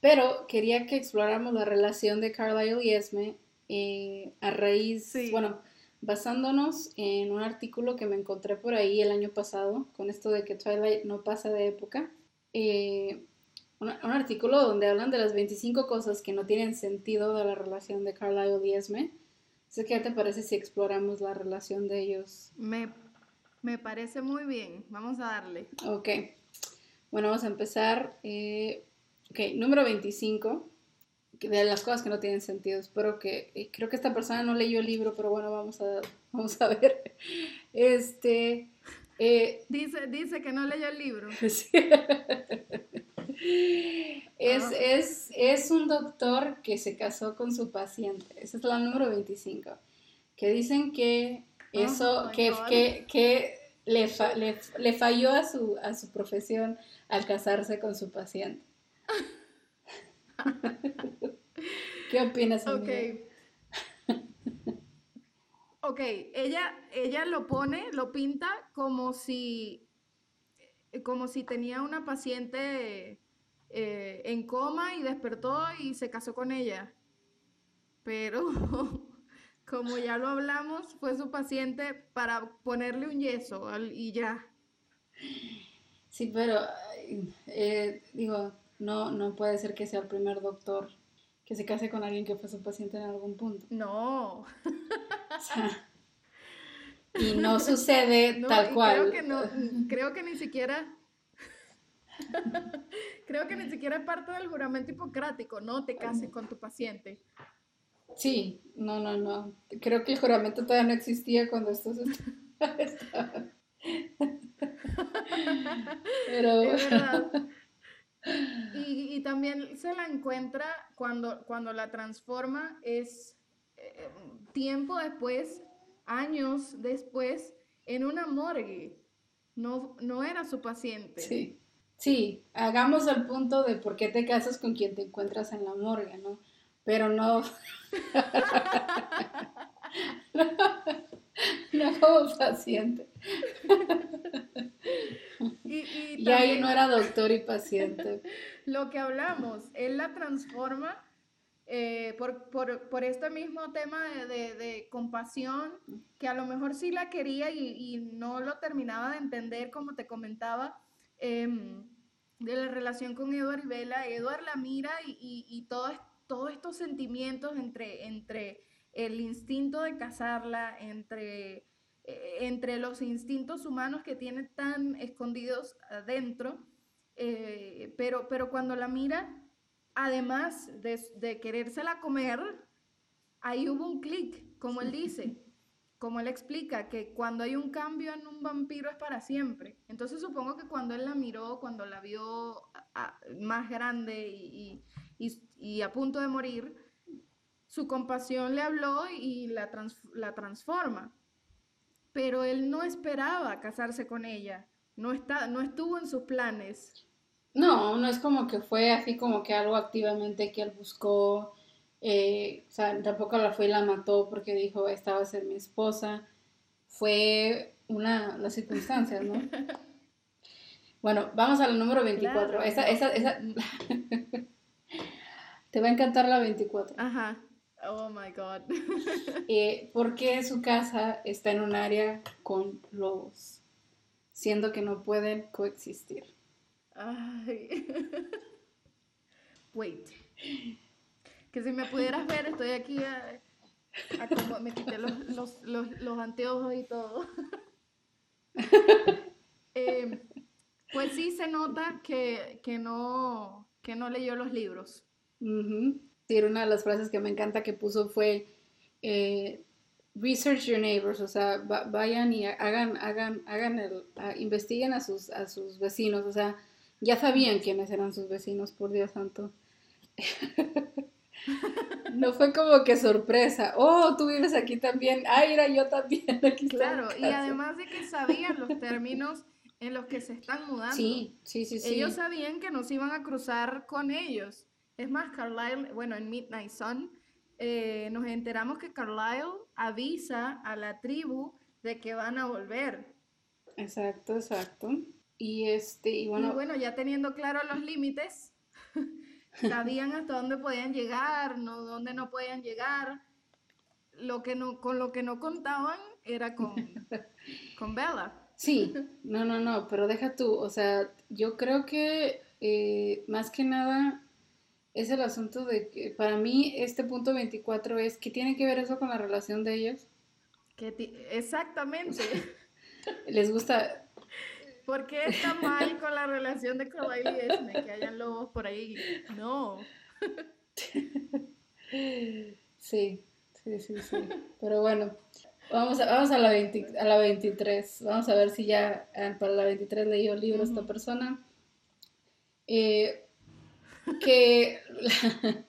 Pero quería que exploráramos la relación de Carlisle y Esme eh, a raíz, Sí. bueno, basándonos en un artículo que me encontré por ahí el año pasado, con esto de que Twilight no pasa de época. Eh, un, un artículo donde hablan de las 25 cosas que no tienen sentido de la relación de Carlisle y Esme. Que, ¿qué te parece si exploramos la relación de ellos? Me, me parece muy bien. Vamos a darle. Ok. Bueno, vamos a empezar. eh, ok, número 25. que De las cosas que no tienen sentido. Espero que. eh, creo que esta persona no leyó el libro, pero bueno, vamos a, vamos a ver. Este. eh, Dice, dice que no leyó el libro. Sí. Es, Ah. es, es un doctor que se casó con su paciente. Esa es la número 25. Que dicen que eso, Oh my que, que, que le, fa- le, le falló a su, a su profesión al casarse con su paciente. ¿Qué opinas, Ok. Ok, ella, ella lo pone, lo pinta como si, como si tenía una paciente eh, en coma y despertó y se casó con ella. Pero, como ya lo hablamos, fue su paciente para ponerle un yeso y ya. Sí, pero eh, digo, no, no puede ser que sea el primer doctor que se case con alguien que fue su paciente en algún punto. No, O sea, y no sucede no, tal cual. Creo que no, creo que ni siquiera, creo que ni siquiera es parte del juramento hipocrático, no te cases con tu paciente. Sí, no, no, no. Creo que el juramento todavía no existía cuando esto se estaba. Pero Es verdad. Y, y también se la encuentra cuando, cuando la transforma es eh, tiempo después, años después, en una morgue. No, no era su paciente. Sí. Sí, hagamos el punto de por qué te casas con quien te encuentras en la morgue, ¿no? Pero no. no como paciente. Y, ahí no era doctor y paciente. Lo que hablamos, él la transforma eh, por, por, por, este mismo tema de, de, compasión, que a lo mejor sí la quería y, y no lo terminaba de entender, como te comentaba, em, de la relación con Edward y Bella. Edward la mira y, y todos estos sentimientos entre, entre el instinto de casarla, entre eh, entre los instintos humanos que tiene tan escondidos adentro, eh, pero, pero cuando la mira, además de, de querérsela comer, ahí hubo un clic, como él dice, como él explica, que cuando hay un cambio en un vampiro es para siempre. Entonces supongo que cuando él la miró, cuando la vio más grande y, y, a punto de morir, su compasión le habló y la, la transforma pero él no esperaba casarse con ella, no, está, no estuvo en sus planes. No, no es como que fue así como que algo activamente que él buscó, eh, o sea, tampoco la fue y la mató porque dijo, esta va a ser mi esposa, fue una, las circunstancias, ¿no? bueno, vamos al número 24. Esa, esa, esa... Te va a encantar la 24. Ajá. Oh my God. eh, porque su casa está en un área con lobos, siendo que no pueden coexistir. Ay. Wait. Que si me pudieras ver, estoy aquí a, como me quité los, los, los, los anteojos y todo. eh, pues sí se nota que, que, no, que no leyó los libros. Uh una de las frases que me encanta que puso fue eh, research your neighbors, o sea, vayan y hagan, hagan, hagan el, investiguen a sus, a sus vecinos, o sea, ya sabían quiénes eran sus vecinos, por Dios santo. no fue como que sorpresa, oh, tú vives aquí también, ay, era yo también aquí. Claro, y además de que sabían los términos en los que se están mudando. Sí, sí, sí, sí. Ellos sabían que nos iban a cruzar con ellos. Es más, Carlisle, bueno, en Midnight Sun, eh, nos enteramos que Carlisle avisa a la tribu de que van a volver. Exacto, exacto. Y este, y bueno. bueno, ya teniendo claro los límites, sabían hasta dónde podían llegar, no dónde no podían llegar. Lo que no, con lo que no contaban era con, con Bella. Sí, no, no, no, pero deja tú, o sea, yo creo que eh, más que nada es el asunto de que para mí este punto 24 es que tiene que ver eso con la relación de ellos. Que exactamente. Les gusta. ¿Por qué está mal con la relación de Carlisle y Esme? Que hayan lobos por ahí. No. Sí, sí, sí, sí. Pero bueno, vamos a, vamos a, la, a la 23. Vamos a ver si ya ah, para la 23 leyó el libro esta persona. Eh, que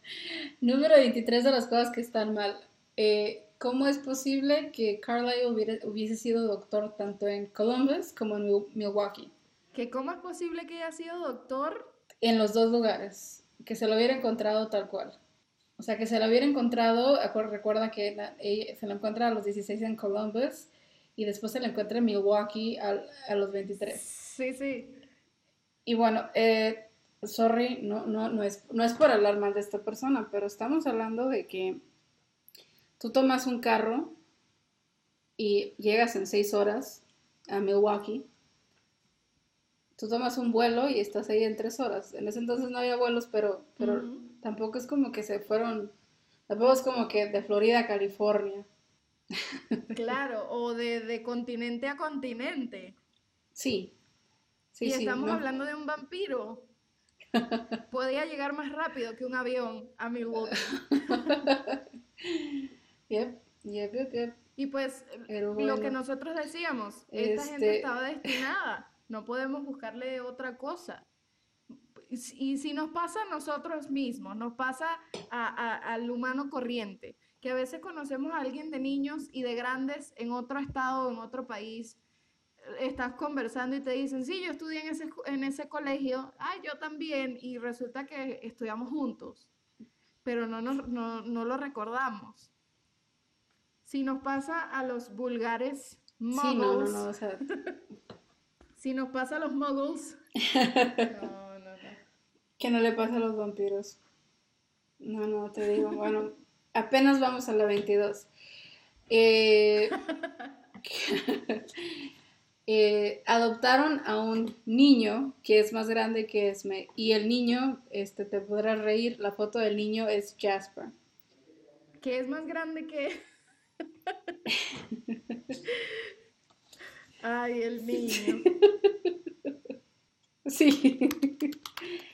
número 23 de las cosas que están mal. Eh, ¿Cómo es posible que Carlyle hubiese sido doctor tanto en Columbus como en Milwaukee? ¿Que ¿Cómo es posible que haya sido doctor? En los dos lugares, que se lo hubiera encontrado tal cual. O sea, que se lo hubiera encontrado, recuerda que se lo encuentra a los 16 en Columbus y después se lo encuentra en Milwaukee a, a los 23. Sí, sí. Y bueno, eh, sorry, no, no, no, es, no es por hablar mal de esta persona, pero estamos hablando de que tú tomas un carro y llegas en seis horas a Milwaukee. Tú tomas un vuelo y estás ahí en tres horas. En ese entonces no había vuelos, pero, pero tampoco es como que se fueron, tampoco es como que de Florida a California. Claro, o de, continente a continente. Sí. sí y estamos hablando de un vampiro. Podía llegar más rápido que un avión a Milwaukee. Yep, yep, yep, Y pues lo que nosotros decíamos, esta gente este estaba destinada, no podemos buscarle otra cosa. y si nos pasa a nosotros mismos, nos pasa al humano corriente, que a veces conocemos a alguien de niños y de grandes en otro estado, en otro país, estás conversando y te dicen, sí, yo estudié en ese, en ese colegio, ay, yo también, y resulta que estudiamos juntos, pero no, no, no lo recordamos. Si nos pasa a los vulgares muggles, no, no, si nos pasa a los muggles, no, no, no. ¿Qué no le pasa a los vampiros? No, no, te digo, bueno, apenas vamos a la 22. Eh, eh, adoptaron a un niño que es más grande que Esme y el niño, este, te podrás reír, la foto del niño es Jasper. ¿Que es más grande que... Ay, el niño. Sí.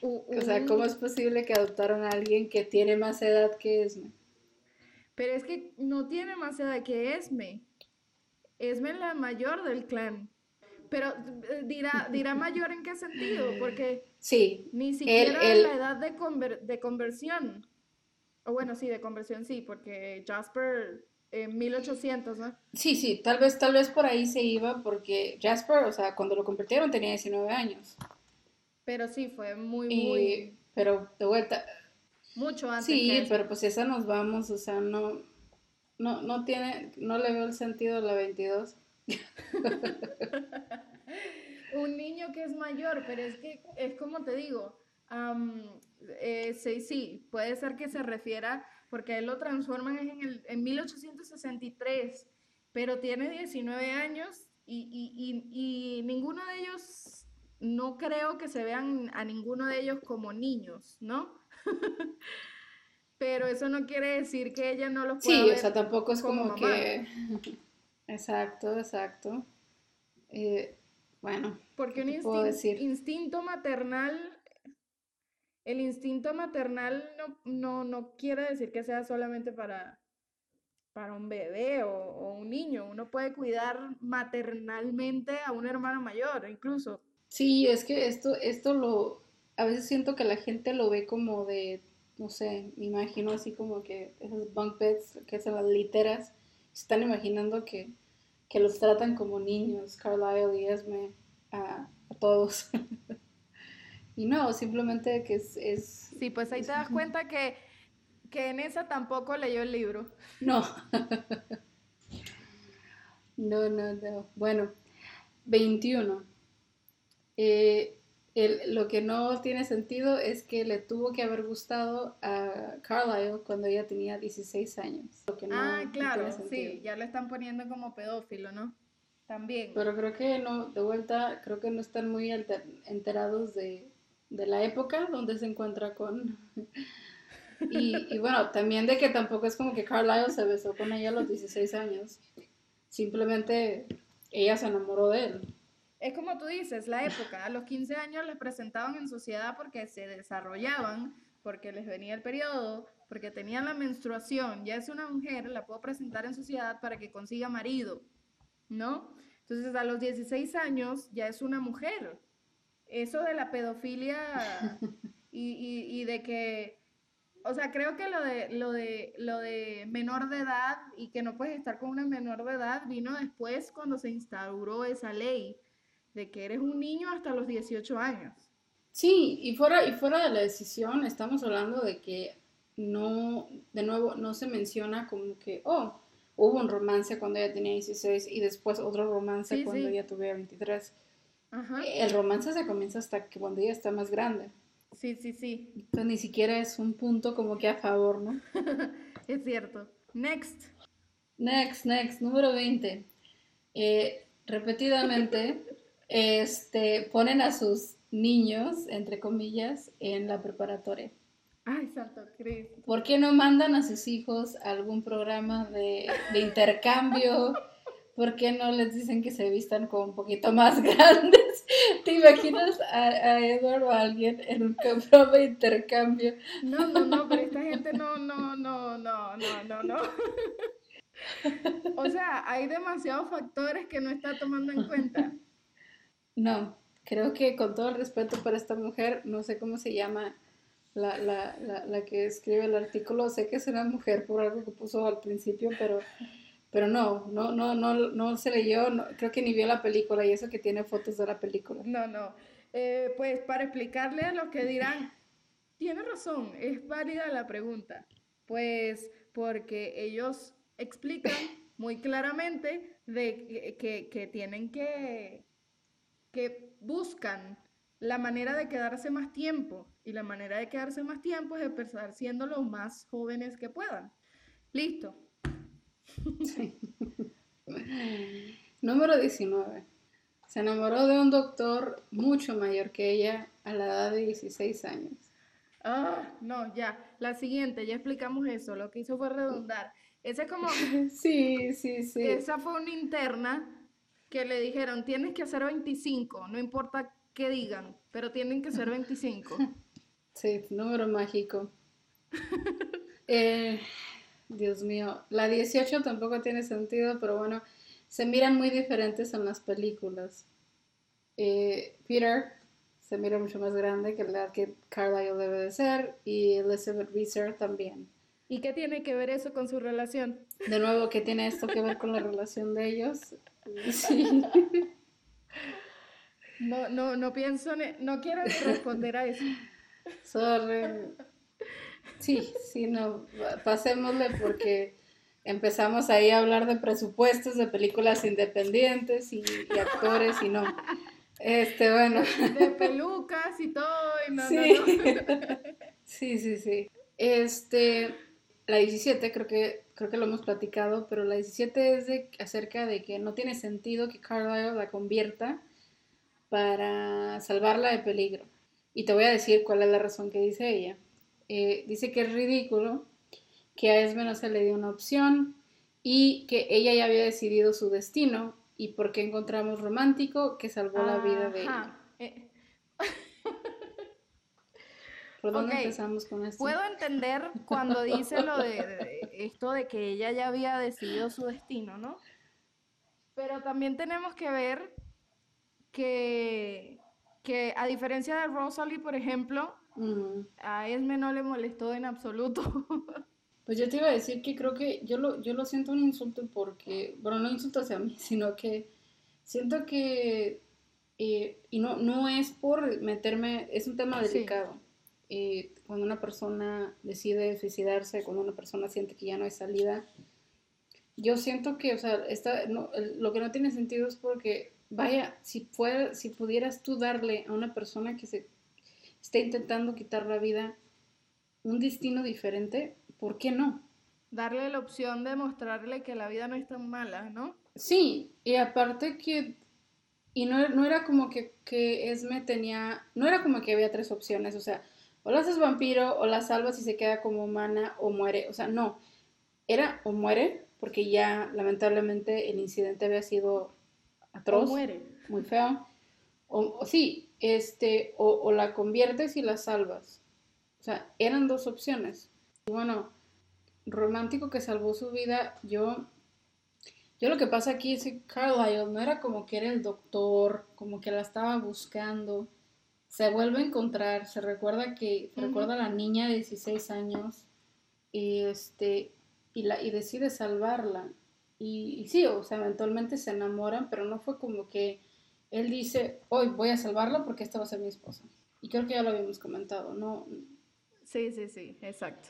o sea, ¿cómo es posible que adoptaron a alguien que tiene más edad que Esme? Pero es que no tiene más edad que Esme. Esme es la mayor del clan. Pero eh, dirá, dirá mayor en qué sentido, porque sí, ni siquiera la edad de, de conversión. O bueno, sí, de conversión sí, porque Jasper en 1800, ¿no? Sí, sí, tal vez, tal vez por ahí se iba, porque Jasper, o sea, cuando lo convirtieron tenía 19 años. Pero sí, fue muy, muy... Pero de vuelta... Mucho antes. Sí, pero pues esa nos vamos, o sea, no, no, no tiene, no le veo el sentido a la 22. Un niño que es mayor, pero es que es como te digo, eh, sí, sí, puede ser que se refiera, porque él lo transforman en, el, en 1863, pero tiene 19 años y, y, y, y ninguno de ellos, no creo que se vean a ninguno de ellos como niños, ¿no? pero eso no quiere decir que ella no los pueda Sí, o sea, tampoco es como, que... Exacto, exacto. Eh, bueno. Porque un instinto, maternal, el instinto maternal no, no, no, quiere decir que sea solamente para, para un bebé o, un niño. Uno puede cuidar maternalmente a un hermano mayor, incluso. Sí, es que esto, esto lo, a veces siento que la gente lo ve como de, no sé, me imagino así como que esos bunk beds, que son las literas, están imaginando que que los tratan como niños, Carlisle y Esme, a, todos. y no, simplemente que es, es... Sí, pues ahí te das cuenta que, que en esa tampoco leyó el libro. No. no, no, no. Bueno, 21. Eh, lo que no tiene sentido es que le tuvo que haber gustado a Carlisle cuando ella tenía 16 años. ah, claro, sí, ya lo están poniendo como pedófilo, ¿no? También. Pero creo que no, de vuelta, creo que no están muy enterados de, la época donde se encuentra con... y, y bueno, también de que tampoco es como que Carlisle se besó con ella a los 16 años. Simplemente ella se enamoró de él. Es como tú dices, la época. A los 15 años les presentaban en sociedad porque se desarrollaban, porque les venía el periodo, porque tenían la menstruación. Ya es una mujer, la puedo presentar en sociedad para que consiga marido, ¿no? Entonces a los 16 años ya es una mujer. Eso de la pedofilia y, y de que o sea, creo que lo de, lo de, lo de menor de edad y que no puedes estar con una menor de edad vino después cuando se instauró esa ley de que eres un niño hasta los 18 años. Sí, y fuera, y fuera de la decisión, estamos hablando de que no, de nuevo, no se menciona como que, oh, hubo un romance cuando ella tenía 16 y después otro romance cuando ella tuviera 23. Ajá. El romance se comienza hasta que cuando ella está más grande. Sí, sí, sí. Entonces ni siquiera es un punto como que a favor, ¿no? es cierto. Next. Next, next, número 20. Eh, repetidamente este, ponen a sus niños, entre comillas, en la preparatoria. Ay, santo Cristo. ¿Por qué no mandan a sus hijos a algún programa de, intercambio? ¿Por qué no les dicen que se vistan como un poquito más grandes? ¿Te imaginas a, a Edward o a alguien en un programa de intercambio? No, no, no, pero esta gente no, no, no, no, no, no, no. O sea, hay demasiados factores que no está tomando en cuenta. No, creo que con todo el respeto para esta mujer, no sé cómo se llama la, la, la, la que escribe el artículo, sé que es una mujer por algo que puso al principio, pero, pero no, no, no, no, no se leyó, no, creo que ni vio la película y eso que tiene fotos de la película. No, no. Eh, pues para explicarle a los que dirán, tiene razón, es válida la pregunta. Pues porque ellos explican muy claramente de que, que, tienen que, que buscan la manera de quedarse más tiempo y la manera de quedarse más tiempo es empezar siendo los más jóvenes que puedan. Listo. Número 19. Se enamoró de un doctor mucho mayor que ella a la edad de 16 años. Ah, no, ya. La siguiente, ya explicamos eso. Lo que hizo fue redundar. Ese como... Sí, sí, sí. Esa fue una interna que le dijeron, tienes que hacer 25, no importa qué digan, pero tienen que ser 25. Sí, número mágico. Eh, Dios mío, la 18 tampoco tiene sentido, pero bueno, se miran muy diferentes en las películas. Eh, Peter se mira mucho más grande que la que Carlisle debe de ser y Elizabeth Reeser también. ¿Y qué tiene que ver eso con su relación? De nuevo, ¿qué tiene esto que ver con la relación de ellos? Sí. No, no, no pienso, no quiero responder a eso. Sorry. Sí, sí, no, pasémosle porque empezamos ahí a hablar de presupuestos de películas independientes y, actores y no. Este, bueno. De pelucas y todo, y no, sí. no, sí, sí, sí. Este, la 17 creo que, creo que lo hemos platicado, pero la 17 es de, acerca de que no tiene sentido que Carlisle la convierta para salvarla de peligro. Y te voy a decir cuál es la razón que dice ella. Eh, dice que es ridículo que a Esme no se le dio una opción y que ella ya había decidido su destino y porque encontramos romántico que salvó la vida de ella. Eh. ¿Por dónde empezamos con esto? Puedo entender cuando dice lo de, esto de que ella ya había decidido su destino, ¿no? Pero también tenemos que ver que, que a diferencia de Rosalie, por ejemplo, a Esme no le molestó en absoluto. Pues yo te iba a decir que creo que yo lo, yo lo siento un insulto porque, bueno, no insulto hacia mí, sino que siento que, eh, y no, no es por meterme, es un tema delicado. Eh, cuando una persona decide suicidarse, cuando una persona siente que ya no hay salida, yo siento que, o sea, esta, lo que no tiene sentido es porque, vaya, si, fuera, si pudieras tú darle a una persona que se está intentando quitar la vida un destino diferente, ¿por qué no? Darle la opción de mostrarle que la vida no es tan mala, ¿no? Sí, y aparte que, y no, no era como que, que, Esme tenía, no era como que había tres opciones, o sea, o la haces vampiro, o la salvas y se queda como humana, o muere, o sea, no, era o muere, porque ya lamentablemente el incidente había sido atroz, muere. muy feo, o, o sí, este, o, o la conviertes y la salvas, o sea, eran dos opciones. Bueno, romántico que salvó su vida, yo, yo lo que pasa aquí es que Carlisle no era como que era el doctor, como que la estaba buscando, se vuelve a encontrar, se recuerda que, se recuerda a la niña de 16 años y este, y la, y decide salvarla. Y, y sí, o sea, eventualmente se enamoran, pero no fue como que él dice, hoy voy a salvarla porque esta va a ser mi esposa. Y creo que ya lo habíamos comentado, ¿no? Sí, sí, sí, exacto.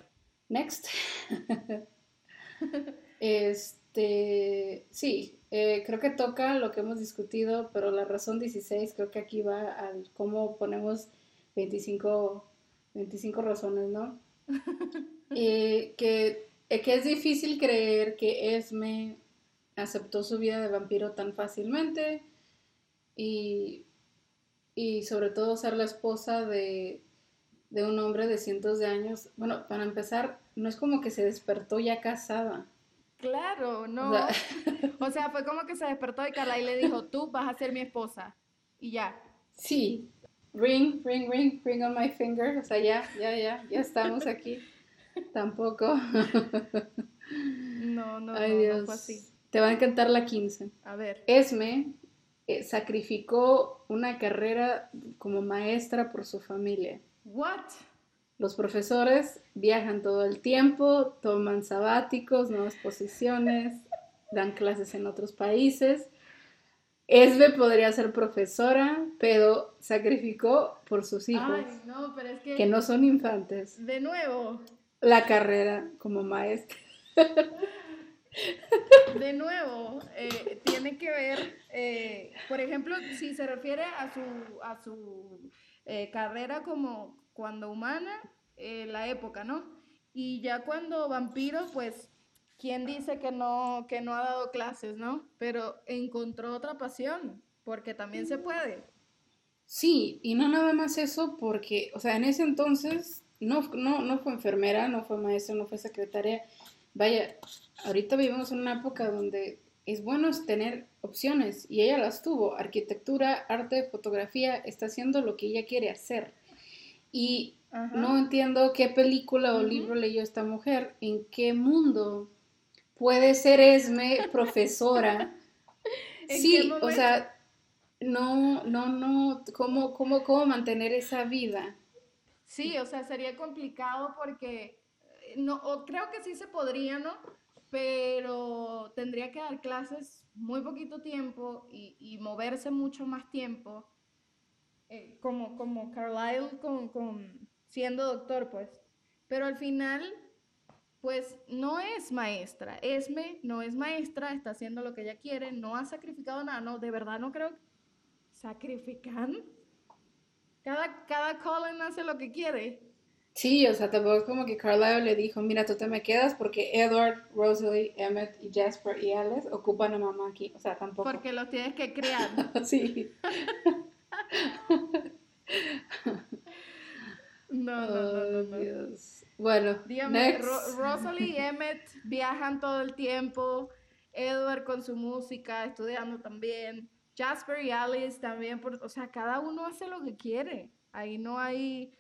Next. este, sí, eh, creo que toca lo que hemos discutido, pero la razón 16 creo que aquí va al cómo ponemos 25, 25 razones, ¿no? Eh, que, eh, que es difícil creer que Esme aceptó su vida de vampiro tan fácilmente y, y sobre todo ser la esposa de, de un hombre de cientos de años. Bueno, para empezar, no es como que se despertó ya casada. Claro, no. O sea, fue como que se despertó y Carla y le dijo, tú vas a ser mi esposa. Y ya. Sí. Ring, ring, ring, ring on my finger. O sea, ya, ya, ya, ya estamos aquí. Tampoco. No, no, Ay, no, Dios. no fue así. Te va a encantar la 15. A ver. Esme eh, sacrificó una carrera como maestra por su familia. What? Los profesores viajan todo el tiempo, toman sabáticos, nuevas posiciones, dan clases en otros países. Esbe podría ser profesora, pero sacrificó por sus hijos, Ay, no, pero es que, que no son infantes, de nuevo, la carrera como maestra. de nuevo, eh, tiene que ver, eh, por ejemplo, si se refiere a su, a su eh, carrera como cuando humana, la época, ¿no? Y ya cuando vampiro, pues, ¿quién dice que no, que no ha dado clases, ¿no? Pero encontró otra pasión, porque también se puede. Sí, y no nada más eso, porque, o sea, en ese entonces no, no, no fue enfermera, no fue maestra, no fue secretaria. Vaya, ahorita vivimos en una época donde es bueno tener opciones y ella las tuvo. Arquitectura, arte, fotografía, está haciendo lo que ella quiere hacer. Y Ajá. no entiendo qué película o libro leyó esta mujer, en qué mundo puede ser Esme profesora. ¿En sí, o sea, no, no, no, ¿cómo, cómo, cómo mantener esa vida? Sí, o sea, sería complicado porque no, o creo que sí se podría, ¿no? Pero tendría que dar clases muy poquito tiempo y, y moverse mucho más tiempo, eh, como, como Carlyle con, con siendo doctor, pues. Pero al final, pues no es maestra. Esme no es maestra, está haciendo lo que ella quiere, no ha sacrificado nada, no, de verdad no creo. ¿Sacrifican? Cada, cada Colin hace lo que quiere. Sí, o sea, tampoco es como que Carlisle le dijo, mira, tú te me quedas porque Edward, Rosalie, Emmett y Jasper y Alice ocupan a mamá aquí. O sea, tampoco. Porque los tienes que criar. Sí. No, no, no, no, no. Dios. Bueno, Dígame. Ro- Rosalie y Emmett viajan todo el tiempo. Edward con su música, estudiando también. Jasper y Alice también, por- o sea, cada uno hace lo que quiere. Ahí no hay,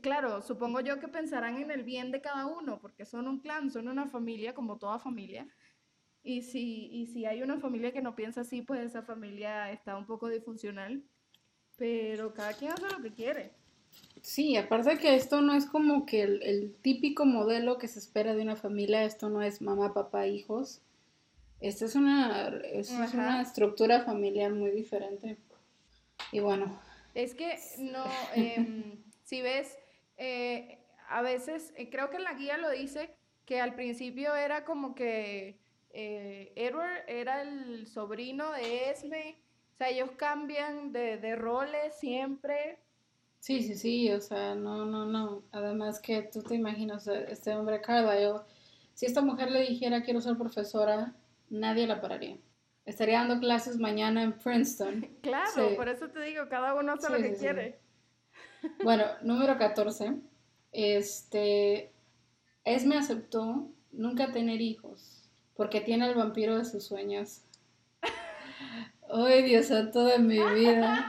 claro, supongo yo que pensarán en el bien de cada uno, porque son un clan, son una familia, como toda familia. Y si, y si hay una familia que no piensa así, pues esa familia está un poco disfuncional. Pero cada quien hace lo que quiere. Sí, aparte que esto no es como que el, el típico modelo que se espera de una familia, esto no es mamá, papá, hijos. Esta es una, es una estructura familiar muy diferente. Y bueno, Es que no, em, si ves, eh, a veces, eh, creo que en la guía lo dice, que al principio era como que eh, Edward era el sobrino de Esme, o sea, ellos cambian de, de roles siempre. sí, sí, sí, o sea, no, no, no. Además que tú te imaginas, este hombre Carlisle, si esta mujer le dijera quiero ser profesora, nadie la pararía. Estaría dando clases mañana en Princeton. Claro, Sí. por eso te digo, cada uno hace lo que sí. quiere. Bueno, número 14. Este, Esme aceptó nunca tener hijos porque tiene al vampiro de sus sueños. Ay, Dios santo de mi vida.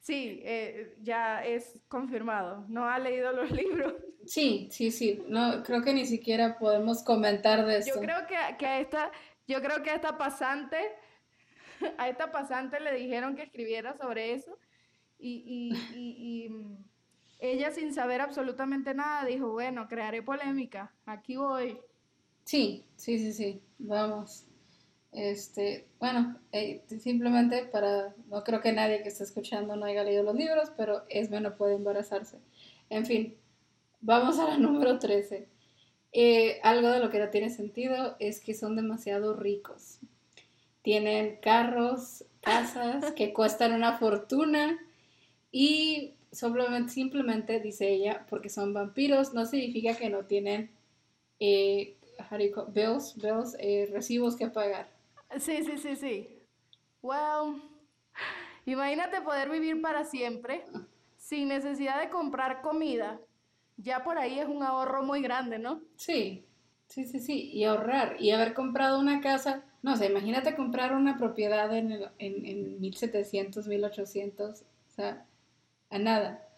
Sí, eh, ya es confirmado, no ha leído los libros. Sí, sí, sí. No, creo que ni siquiera podemos comentar de esto. Yo creo que, que a esta, yo creo que a esta pasante, a esta pasante le dijeron que escribiera sobre eso y, y- y- y, mm, ella sin saber absolutamente nada dijo, bueno, crearé polémica, aquí voy. Sí, sí, sí, sí. Vamos. Este, bueno, eh, simplemente para, no creo que nadie que esté escuchando no haya leído los libros, pero Esme no puede embarazarse. En fin, vamos a la número 13. Eh, algo de lo que no tiene sentido es que son demasiado ricos. Tienen carros, casas que cuestan una fortuna y simplemente, simplemente, dice ella, porque son vampiros, no significa que no tienen eh, bills, bills, eh, recibos que pagar. Sí, sí, sí, sí. Well, imagínate poder vivir para siempre sin necesidad de comprar comida. Ya por ahí es un ahorro muy grande, ¿no? Sí, sí, sí, sí, y ahorrar y haber comprado una casa, no sé, imagínate comprar una propiedad en, el- en, en 1700, 1800, o sea, a nada.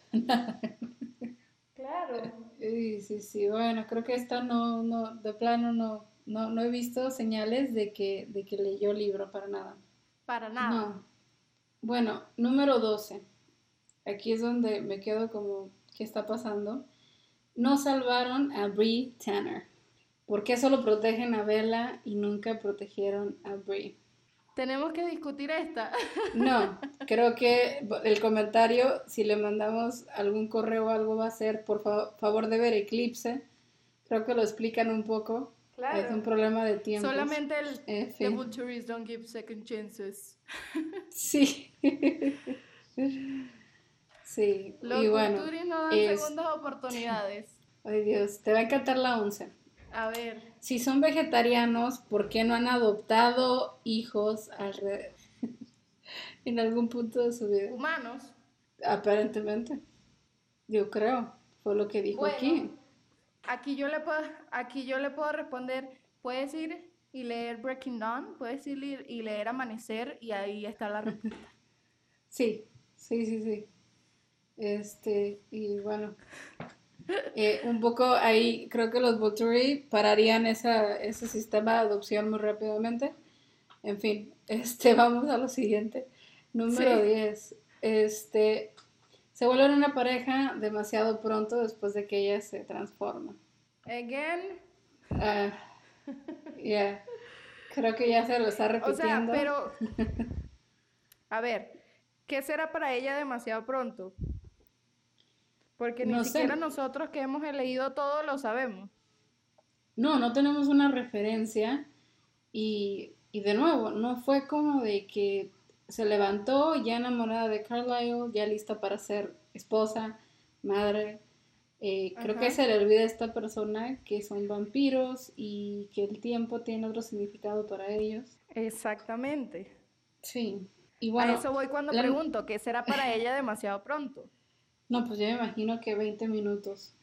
Claro. Sí, sí, sí, bueno, creo que esta no, no, de plano no, no, no he visto señales de que, de que leyó el libro para nada. Para nada. No. Bueno, número 12. Aquí es donde me quedo como, ¿qué está pasando? No salvaron a Brie Tanner. ¿Por qué solo protegen a Bella y nunca protegieron a Brie? Tenemos que discutir esta. No, creo que el comentario, si le mandamos algún correo o algo, va a ser por fa- favor de ver Eclipse. Creo que lo explican un poco. Claro. Es un problema de tiempo. Solamente el En The fin. Vultures don't give second chances. Sí. sí. Los y bueno. No dan es- segundas oportunidades. Ay Dios, te va a encantar la once. A ver, Si son vegetarianos, ¿por qué no han adoptado hijos en algún punto de su vida? humanos. Aparentemente. Yo creo. Fue lo que dijo Bueno, aquí. Aquí yo le puedo, aquí yo le puedo responder, puedes ir y leer Breaking Dawn, puedes ir y leer Amanecer y ahí está la respuesta. Sí, sí, sí, sí. Este, y bueno. Eh, un poco ahí creo que los Volturi pararían esa, ese sistema de adopción muy rápidamente. En fin, este, vamos a lo siguiente. Número Sí. 10. Este, se vuelven una pareja demasiado pronto después de que ella se transforma. Again, Ah, ya. Creo que ya se lo está o sea, repitiendo. pero a ver, ¿qué será para ella demasiado pronto? Porque ni No sé. siquiera nosotros que hemos leído todo lo sabemos. No, no tenemos una referencia y, y de nuevo, no fue como de que se levantó ya enamorada de Carlisle, ya lista para ser esposa, madre. Eh, creo que se le olvida a esta persona que son vampiros y que el tiempo tiene otro significado para ellos. Exactamente. Sí. Y bueno, a eso voy cuando la- pregunto, ¿qué será para ella demasiado pronto? No, pues yo me imagino que 20 minutos,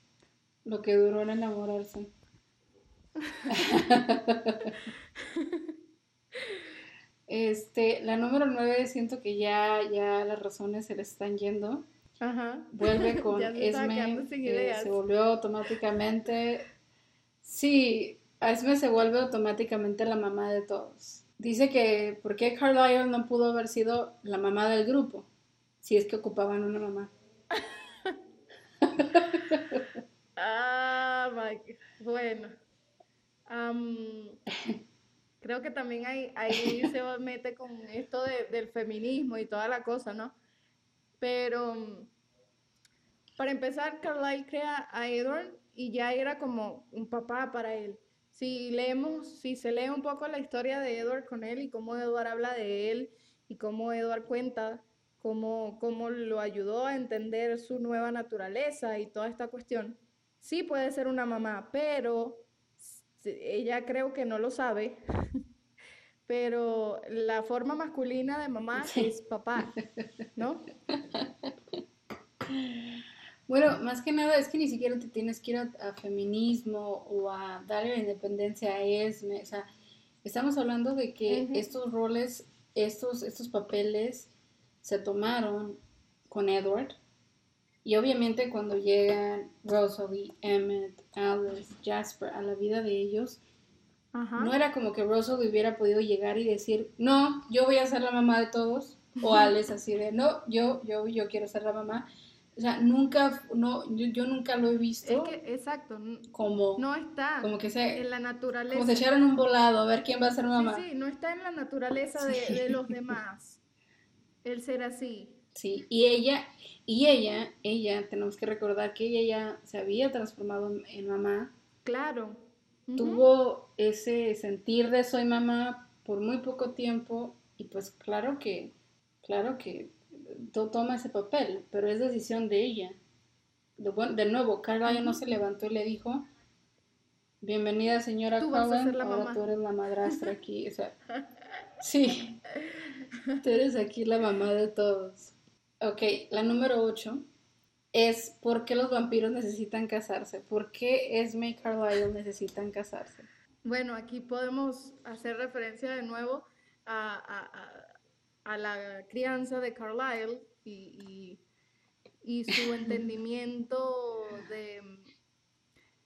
lo que duró en enamorarse. Este, la número 9 siento que ya, ya las razones se le están yendo. Ajá. Vuelve con se Esme, eh, se volvió automáticamente. Sí, Esme se vuelve automáticamente la mamá de todos. Dice que ¿por qué Carlisle no pudo haber sido la mamá del grupo? Si es que ocupaban una mamá. Ah, bueno. Creo que también ahí, ahí se mete con esto de- del feminismo y toda la cosa, ¿no? Pero para empezar, Carlyle crea a Edward y ya era como un papá para él. Si leemos, si se lee un poco la historia de Edward con él y cómo Edward habla de él y cómo Edward cuenta cómo, cómo lo ayudó a entender su nueva naturaleza y toda esta cuestión. Sí puede ser una mamá, pero ella creo que no lo sabe. Pero la forma masculina de mamá Sí. es papá, ¿no? Bueno, más que nada es que ni siquiera te tienes que ir a, a feminismo o a darle la independencia a Esme. O sea, estamos hablando de que Ujú. estos roles, estos, estos papeles se tomaron con Edward. Y obviamente cuando llegan Rosalie, Emmett, Alice, Jasper a la vida de ellos, Ajá. no era como que Rosalie hubiera podido llegar y decir, no, yo voy a ser la mamá de todos. O Alice así de, no, yo, yo, yo quiero ser la mamá. O sea, nunca, no, yo, yo nunca lo he Es visto que, exacto, como, no está como que se, en la naturaleza. como se echaron un volado a ver quién va a ser Sí, mamá. sí, no está en la naturaleza de, Sí. de los demás el ser así. Sí, y ella, y ella, ella, tenemos que recordar que ella ya se había transformado en, en mamá, Claro. Tuvo ese sentir de soy mamá por muy poco tiempo y pues claro que, claro que to- toma ese papel, pero es decisión de ella. De, de nuevo, Carlisle no se levantó y le dijo, bienvenida señora Tú vas a ser la ahora mamá". tú eres la madrastra aquí, o sea, sí, tú eres aquí la mamá de todos. Ok, la número 8 es ¿por qué los vampiros necesitan casarse? ¿Por qué Esme y Carlisle necesitan casarse? Bueno, aquí podemos hacer referencia de nuevo a, a- a- a la crianza de Carlyle y, y- y su entendimiento de,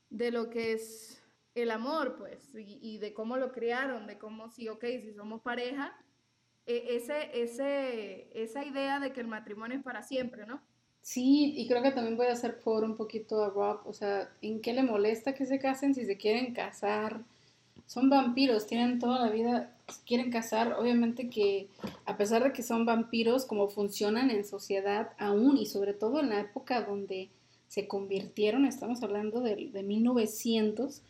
de lo que es el amor, pues, y, de cómo lo criaron, de cómo, sí, ok, si somos pareja, e- ese, ese, esa idea de que el matrimonio es para siempre, ¿no? Sí, y creo que también voy a hacer por un poquito a Rob, o sea, ¿en qué le molesta que se casen si se quieren casar? Son vampiros, tienen toda la vida, quieren casar, obviamente que a pesar de que son vampiros, como funcionan en sociedad aún y sobre todo en la época donde se convirtieron, estamos hablando de, de 1900,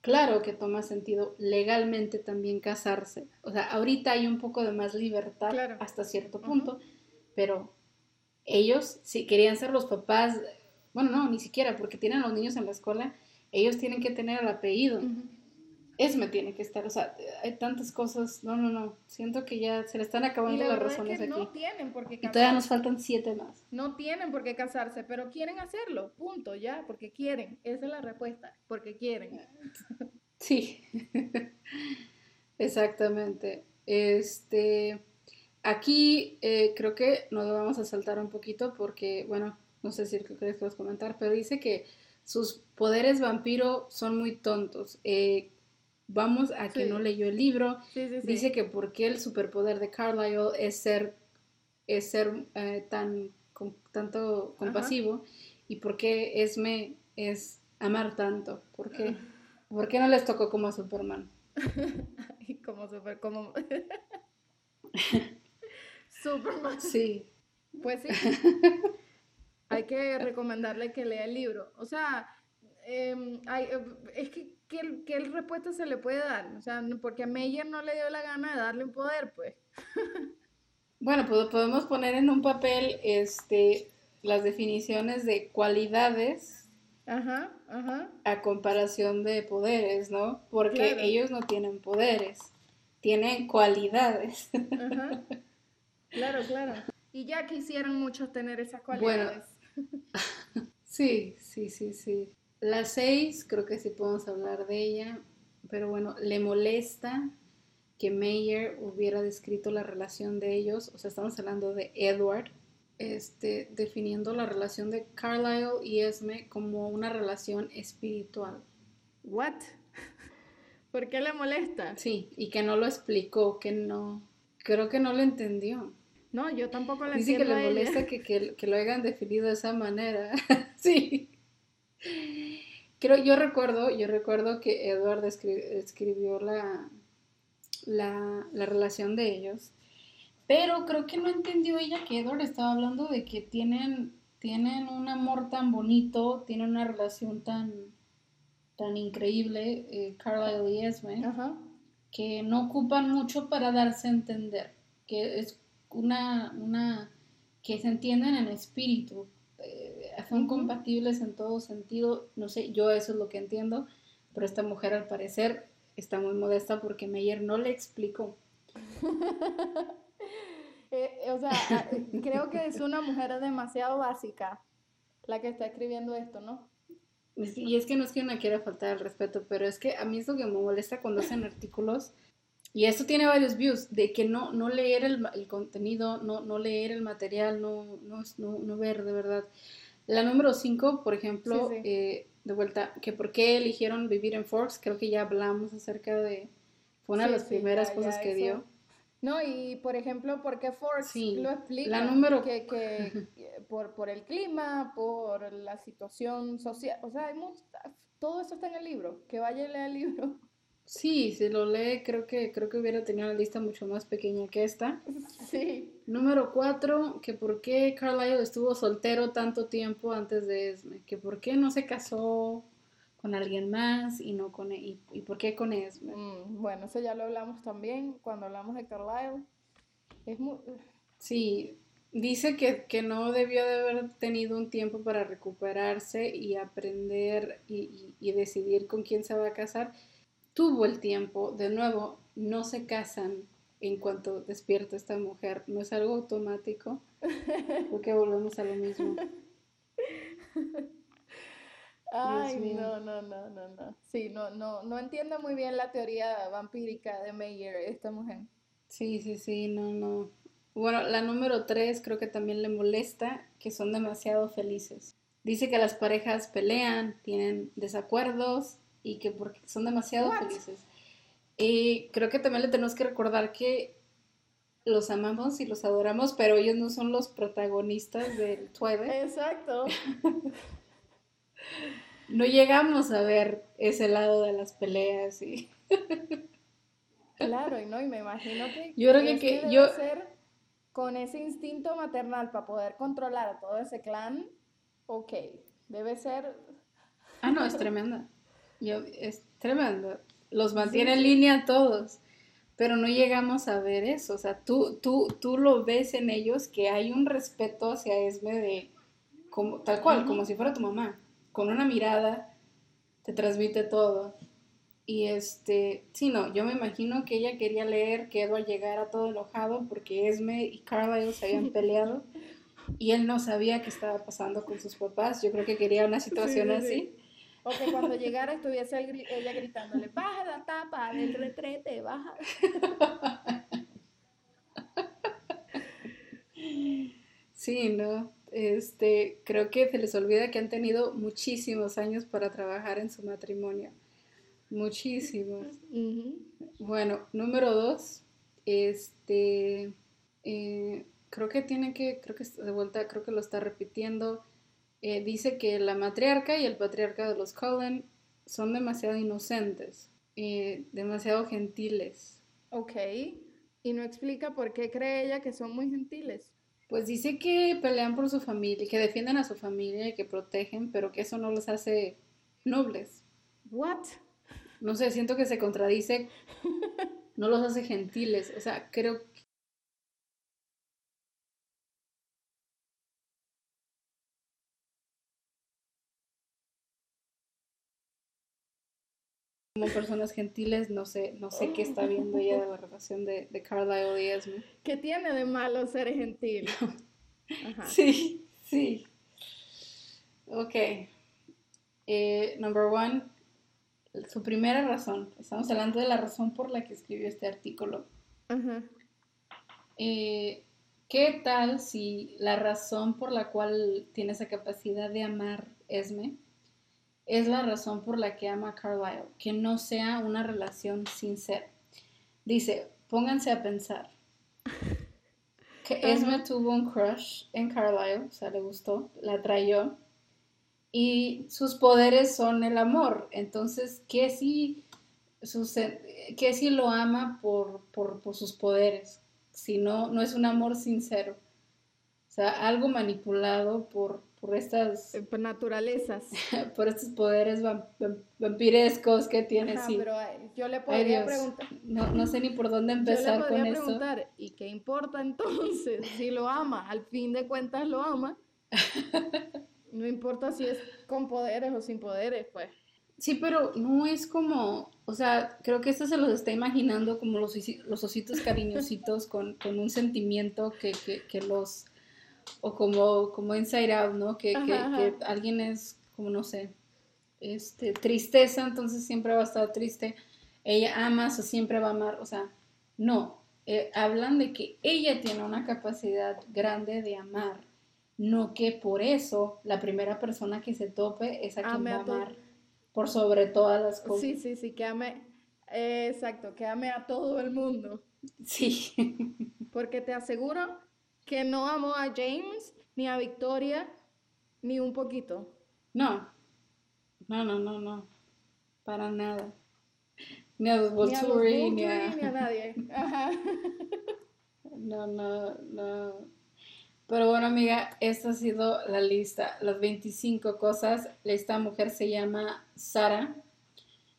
Claro que toma sentido legalmente también casarse. O sea, ahorita hay un poco de más libertad Claro. hasta cierto punto, pero ellos, si querían ser los papás, bueno, no, ni siquiera, porque tienen a los niños en la escuela, ellos tienen que tener el apellido. Esme tiene que estar, o sea, hay tantas cosas, no, no, no, siento que ya se le están acabando la las verdad es razones que aquí. no tienen por qué Y todavía nos casarse. faltan siete más. No tienen por qué casarse, pero quieren hacerlo, punto, ya, porque quieren. Esa es la respuesta, porque quieren. Sí, exactamente. Este, aquí eh, creo que nos vamos a saltar un poquito porque, bueno, no sé si quieres comentar, pero dice que sus poderes vampiro son muy tontos. Eh, vamos a que Sí. no leyó el libro. Sí, sí, sí. Dice que porque el superpoder de Carlyle es ser, es ser eh, tan com- tanto compasivo y por qué Esme es amar tanto. ¿Por qué? ¿Por qué no les tocó como a Superman? Y como súper, como... Superman. Sí, Pues sí. Hay que recomendarle que lea el libro. O sea, em, hay- eh, es que ¿qué, qué respuesta se le puede dar? O sea, porque a Meyer no le dio la gana de darle un poder, pues. Bueno, pues podemos poner en un papel este, las definiciones de cualidades Ajá, ajá. a comparación de poderes, ¿no? Porque Claro. ellos no tienen poderes, tienen cualidades. Ajá. Claro, claro. Y ya quisieran muchos tener esas Bueno. cualidades. Sí, sí, sí, sí. La seis, creo que sí podemos hablar de ella, pero bueno, le molesta que Meyer hubiera descrito la relación de ellos, o sea, estamos hablando de Edward, este, definiendo la relación de Carlyle y Esme como una relación espiritual. What? ¿Por qué le molesta? Sí, y que no lo explicó, que no, creo que no lo entendió. No, yo tampoco le Dice que entiendo le molesta que, que- que lo hayan definido de esa manera. sí. Creo, yo recuerdo, yo recuerdo que Edward escri- escribió la, la, la relación de ellos, pero creo que no entendió ella que Edward estaba hablando de que tienen, tienen un amor tan bonito, tienen una relación tan, tan increíble, eh, Carlisle y Esme Ajá. que no ocupan mucho para darse a entender, que es una, una que se entienden en espíritu, eh, son compatibles en todo sentido, no sé, yo eso es lo que entiendo, pero esta mujer al parecer está muy modesta porque Meyer no le explicó. Eh, eh, o sea, ah, eh, creo que es una mujer demasiado básica la que está escribiendo esto, ¿no? Y es que no es que me quiera faltar el respeto, pero es que a mí es lo que me molesta cuando hacen artículos, y esto tiene varios views, de que no, no leer el, el contenido, no, no leer el material, no, no, no, no ver de verdad. La número 5, por ejemplo, Sí, sí. eh, de vuelta, que por qué eligieron vivir en Forks, creo que ya hablamos acerca de, fue una Sí, de las primeras ya- cosas ya que eso. dio. No, y por ejemplo, ¿por qué Forks lo explica? la número- Que, que por, por el clima, por la situación social, o sea, hay mu- todo eso está en el libro, que vaya y lea el libro. Sí, si lo lee, creo que, creo que hubiera tenido una lista mucho más pequeña que esta. Sí, Número cuatro, que por qué Carlisle estuvo soltero tanto tiempo antes de Esme, que por qué no se casó con alguien más y no con y, y por qué con Esme. Mm, bueno, eso ya lo hablamos también cuando hablamos de Carlisle. Es muy... Sí, dice que, que no debió de haber tenido un tiempo para recuperarse y aprender y, y- y decidir con quién se va a casar. Tuvo el tiempo, de nuevo, no se casan en cuanto despierta esta mujer, no es algo automático, porque volvemos a lo mismo. Ay, no, no, no, no, no. Sí, no, no, no entiendo muy bien la teoría vampírica de Meyer, esta mujer. Sí, sí, sí, no, no. Bueno, la número tres creo que también le molesta que son demasiado felices. Dice que las parejas pelean, tienen desacuerdos y que porque son demasiado What? felices. Y creo que también le tenemos que recordar que los amamos y los adoramos, pero ellos no son los protagonistas del Twilight. Exacto. No llegamos a ver ese lado de las peleas y Claro, y no, y me imagino que Yo creo que- que yo- ser con ese instinto maternal para poder controlar a todo ese clan, ok, debe ser Ah, no, es tremenda. Yo, es tremenda. Los mantiene Sí, en línea a todos, pero no llegamos a ver eso. O sea, tú, tú, tú lo ves en ellos que hay un respeto hacia Esme de como, tal cual, como si fuera tu mamá. Con una mirada te transmite todo. Y este, sí, no, yo me imagino que ella quería leer que Edward llegara todo enojado porque Esme y Carlisle se habían peleado y él no sabía qué estaba pasando con sus papás. Yo creo que quería una situación sí, así. O que cuando llegara estuviese ella gritándole, baja la tapa del retrete, baja. Sí, no. Este, creo que se les olvida que han tenido muchísimos años para trabajar en su matrimonio. Muchísimos. Bueno, número dos, este, eh, creo que tienen que, creo que de vuelta, creo que lo está repitiendo. Eh, dice que la matriarca y el patriarca de los Cullen son demasiado inocentes, eh, demasiado gentiles. Ok, y no explica por qué cree ella que son muy gentiles. Pues dice que pelean por su familia, que defienden a su familia y que protegen, pero que eso no los hace nobles. What? No sé, siento que se contradice, no los hace gentiles. O sea, creo como personas gentiles, no sé, no sé qué está viendo ella de la relación de, de Carlisle y Esme. ¿Qué tiene de malo ser gentil? Ajá. Sí, sí. Ok. Eh, number one, su primera razón. Estamos hablando de la razón por la que escribió este artículo. Ajá. Eh, ¿qué tal si la razón por la cual tiene esa capacidad de amar Esme es la razón por la que ama a Carlisle? Que no sea una relación sincera. Dice, pónganse a pensar. Que. Esme tuvo un crush en Carlisle, o sea, le gustó, la atrayó. Y sus poderes son el amor. Entonces, ¿qué si, sus- qué si lo ama por, por, por sus poderes? Si no, no es un amor sincero. O sea, algo manipulado por, por, estas, Eh, por naturalezas. por estos poderes vam- vam- vampirescos que tiene. Ajá, sí. pero yo le podría preguntar. No, no sé ni por dónde Yo le empezar con podría esto. preguntar, ¿y qué importa entonces si lo ama? Al fin de cuentas lo ama. No importa si es con poderes o sin poderes, pues. Sí, pero no es como, o sea, creo que esto se los está imaginando como los, osi- los ositos cariñositos con, con un sentimiento que, que, que los, o como, como Inside Out, ¿no? Que, que, Ajá, que ajá. alguien es, como no sé, este, tristeza, entonces siempre va a estar triste. Ella ama, o siempre va a amar, o sea, no. eh, hablan de que ella tiene una capacidad grande de amar, no que por eso la primera persona que se tope es a quien Ame va a amar por sobre todas las cosas. Sí, sí, sí, que ame, eh, exacto, que ame a todo el mundo. Sí. Porque te aseguro que no amó a James, ni a Victoria, ni un poquito. No. No, no, no, no. Para nada. Ni a los Volturi, ni a nadie. Ajá. No, no, no. Pero bueno, amiga, esta ha sido la lista. Las 25 cosas. Esta mujer se llama Sara.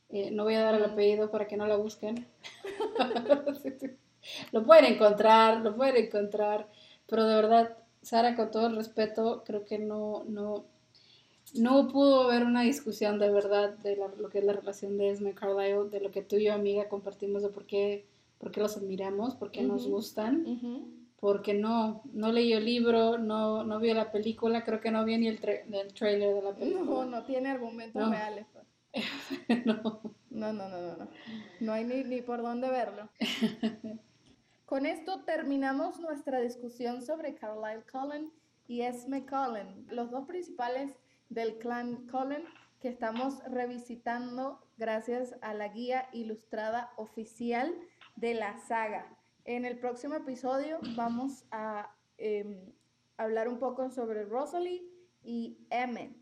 Eh, no voy a dar el apellido para que no la busquen. Lo pueden encontrar, lo pueden encontrar. Pero de verdad, Sara, con todo el respeto, creo que no, no, no pudo haber una discusión de verdad de la- lo que es la relación de Esme Carlisle, de lo que tú y yo, amiga, compartimos de por qué, por qué los admiramos, por qué nos gustan porque no, no leyó el libro, no, no vio la película, creo que no vio ni el, tra- el trailer de la No, película. no tiene argumentos No. reales. pues. No. No, no, no, no, no. No hay ni, ni por dónde verlo. Con esto terminamos nuestra discusión sobre Carlisle Cullen y Esme Cullen, los dos principales del clan Cullen, que estamos revisitando gracias a la guía ilustrada oficial de la saga. En el próximo episodio vamos a em, hablar un poco sobre Rosalie y Emmett.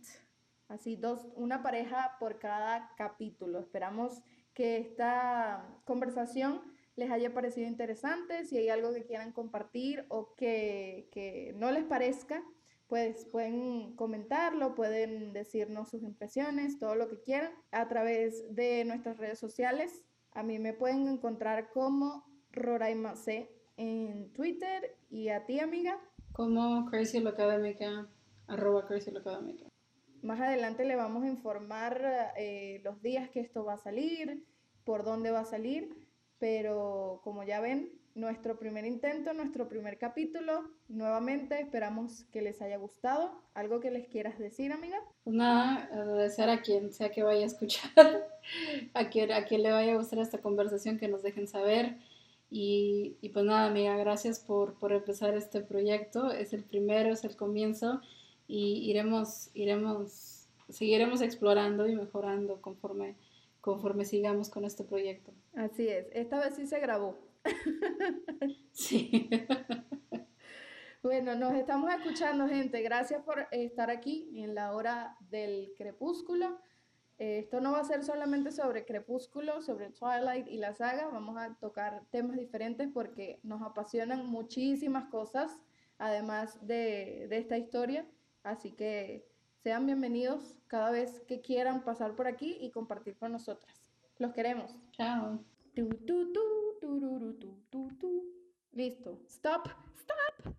Así, dos, una pareja por cada capítulo. Esperamos que esta conversación les haya parecido interesante. Si hay algo que quieran compartir o que, que no les parezca, pues pueden comentarlo, pueden decirnos sus impresiones, todo lo que quieran a través de nuestras redes sociales. A mí me pueden encontrar como Roraima C en Twitter y a ti, amiga. Como Crazy Académica, arroba Crazy Más adelante le vamos a informar eh, los días que esto va a salir, por dónde va a salir, pero como ya ven, nuestro primer intento, nuestro primer capítulo. Nuevamente esperamos que les haya gustado. ¿Algo que les quieras decir, amiga? Pues nada, agradecer a quien sea que vaya a escuchar, a quien, a quien le vaya a gustar esta conversación, que nos dejen saber. Y, y pues nada, amiga, gracias por, por, empezar este proyecto. Es el primero, es el comienzo y iremos, iremos, seguiremos explorando y mejorando conforme, conforme sigamos con este proyecto. Así es, esta vez sí se grabó. Sí. Bueno, nos estamos escuchando, gente. Gracias por estar aquí en la hora del crepúsculo. Eh, esto no va a ser solamente sobre Crepúsculo, sobre Twilight y la saga. Vamos a tocar temas diferentes porque nos apasionan muchísimas cosas, además de, de esta historia. Así que sean bienvenidos cada vez que quieran pasar por aquí y compartir con nosotras. Los queremos. Chao. Listo. Stop. Stop.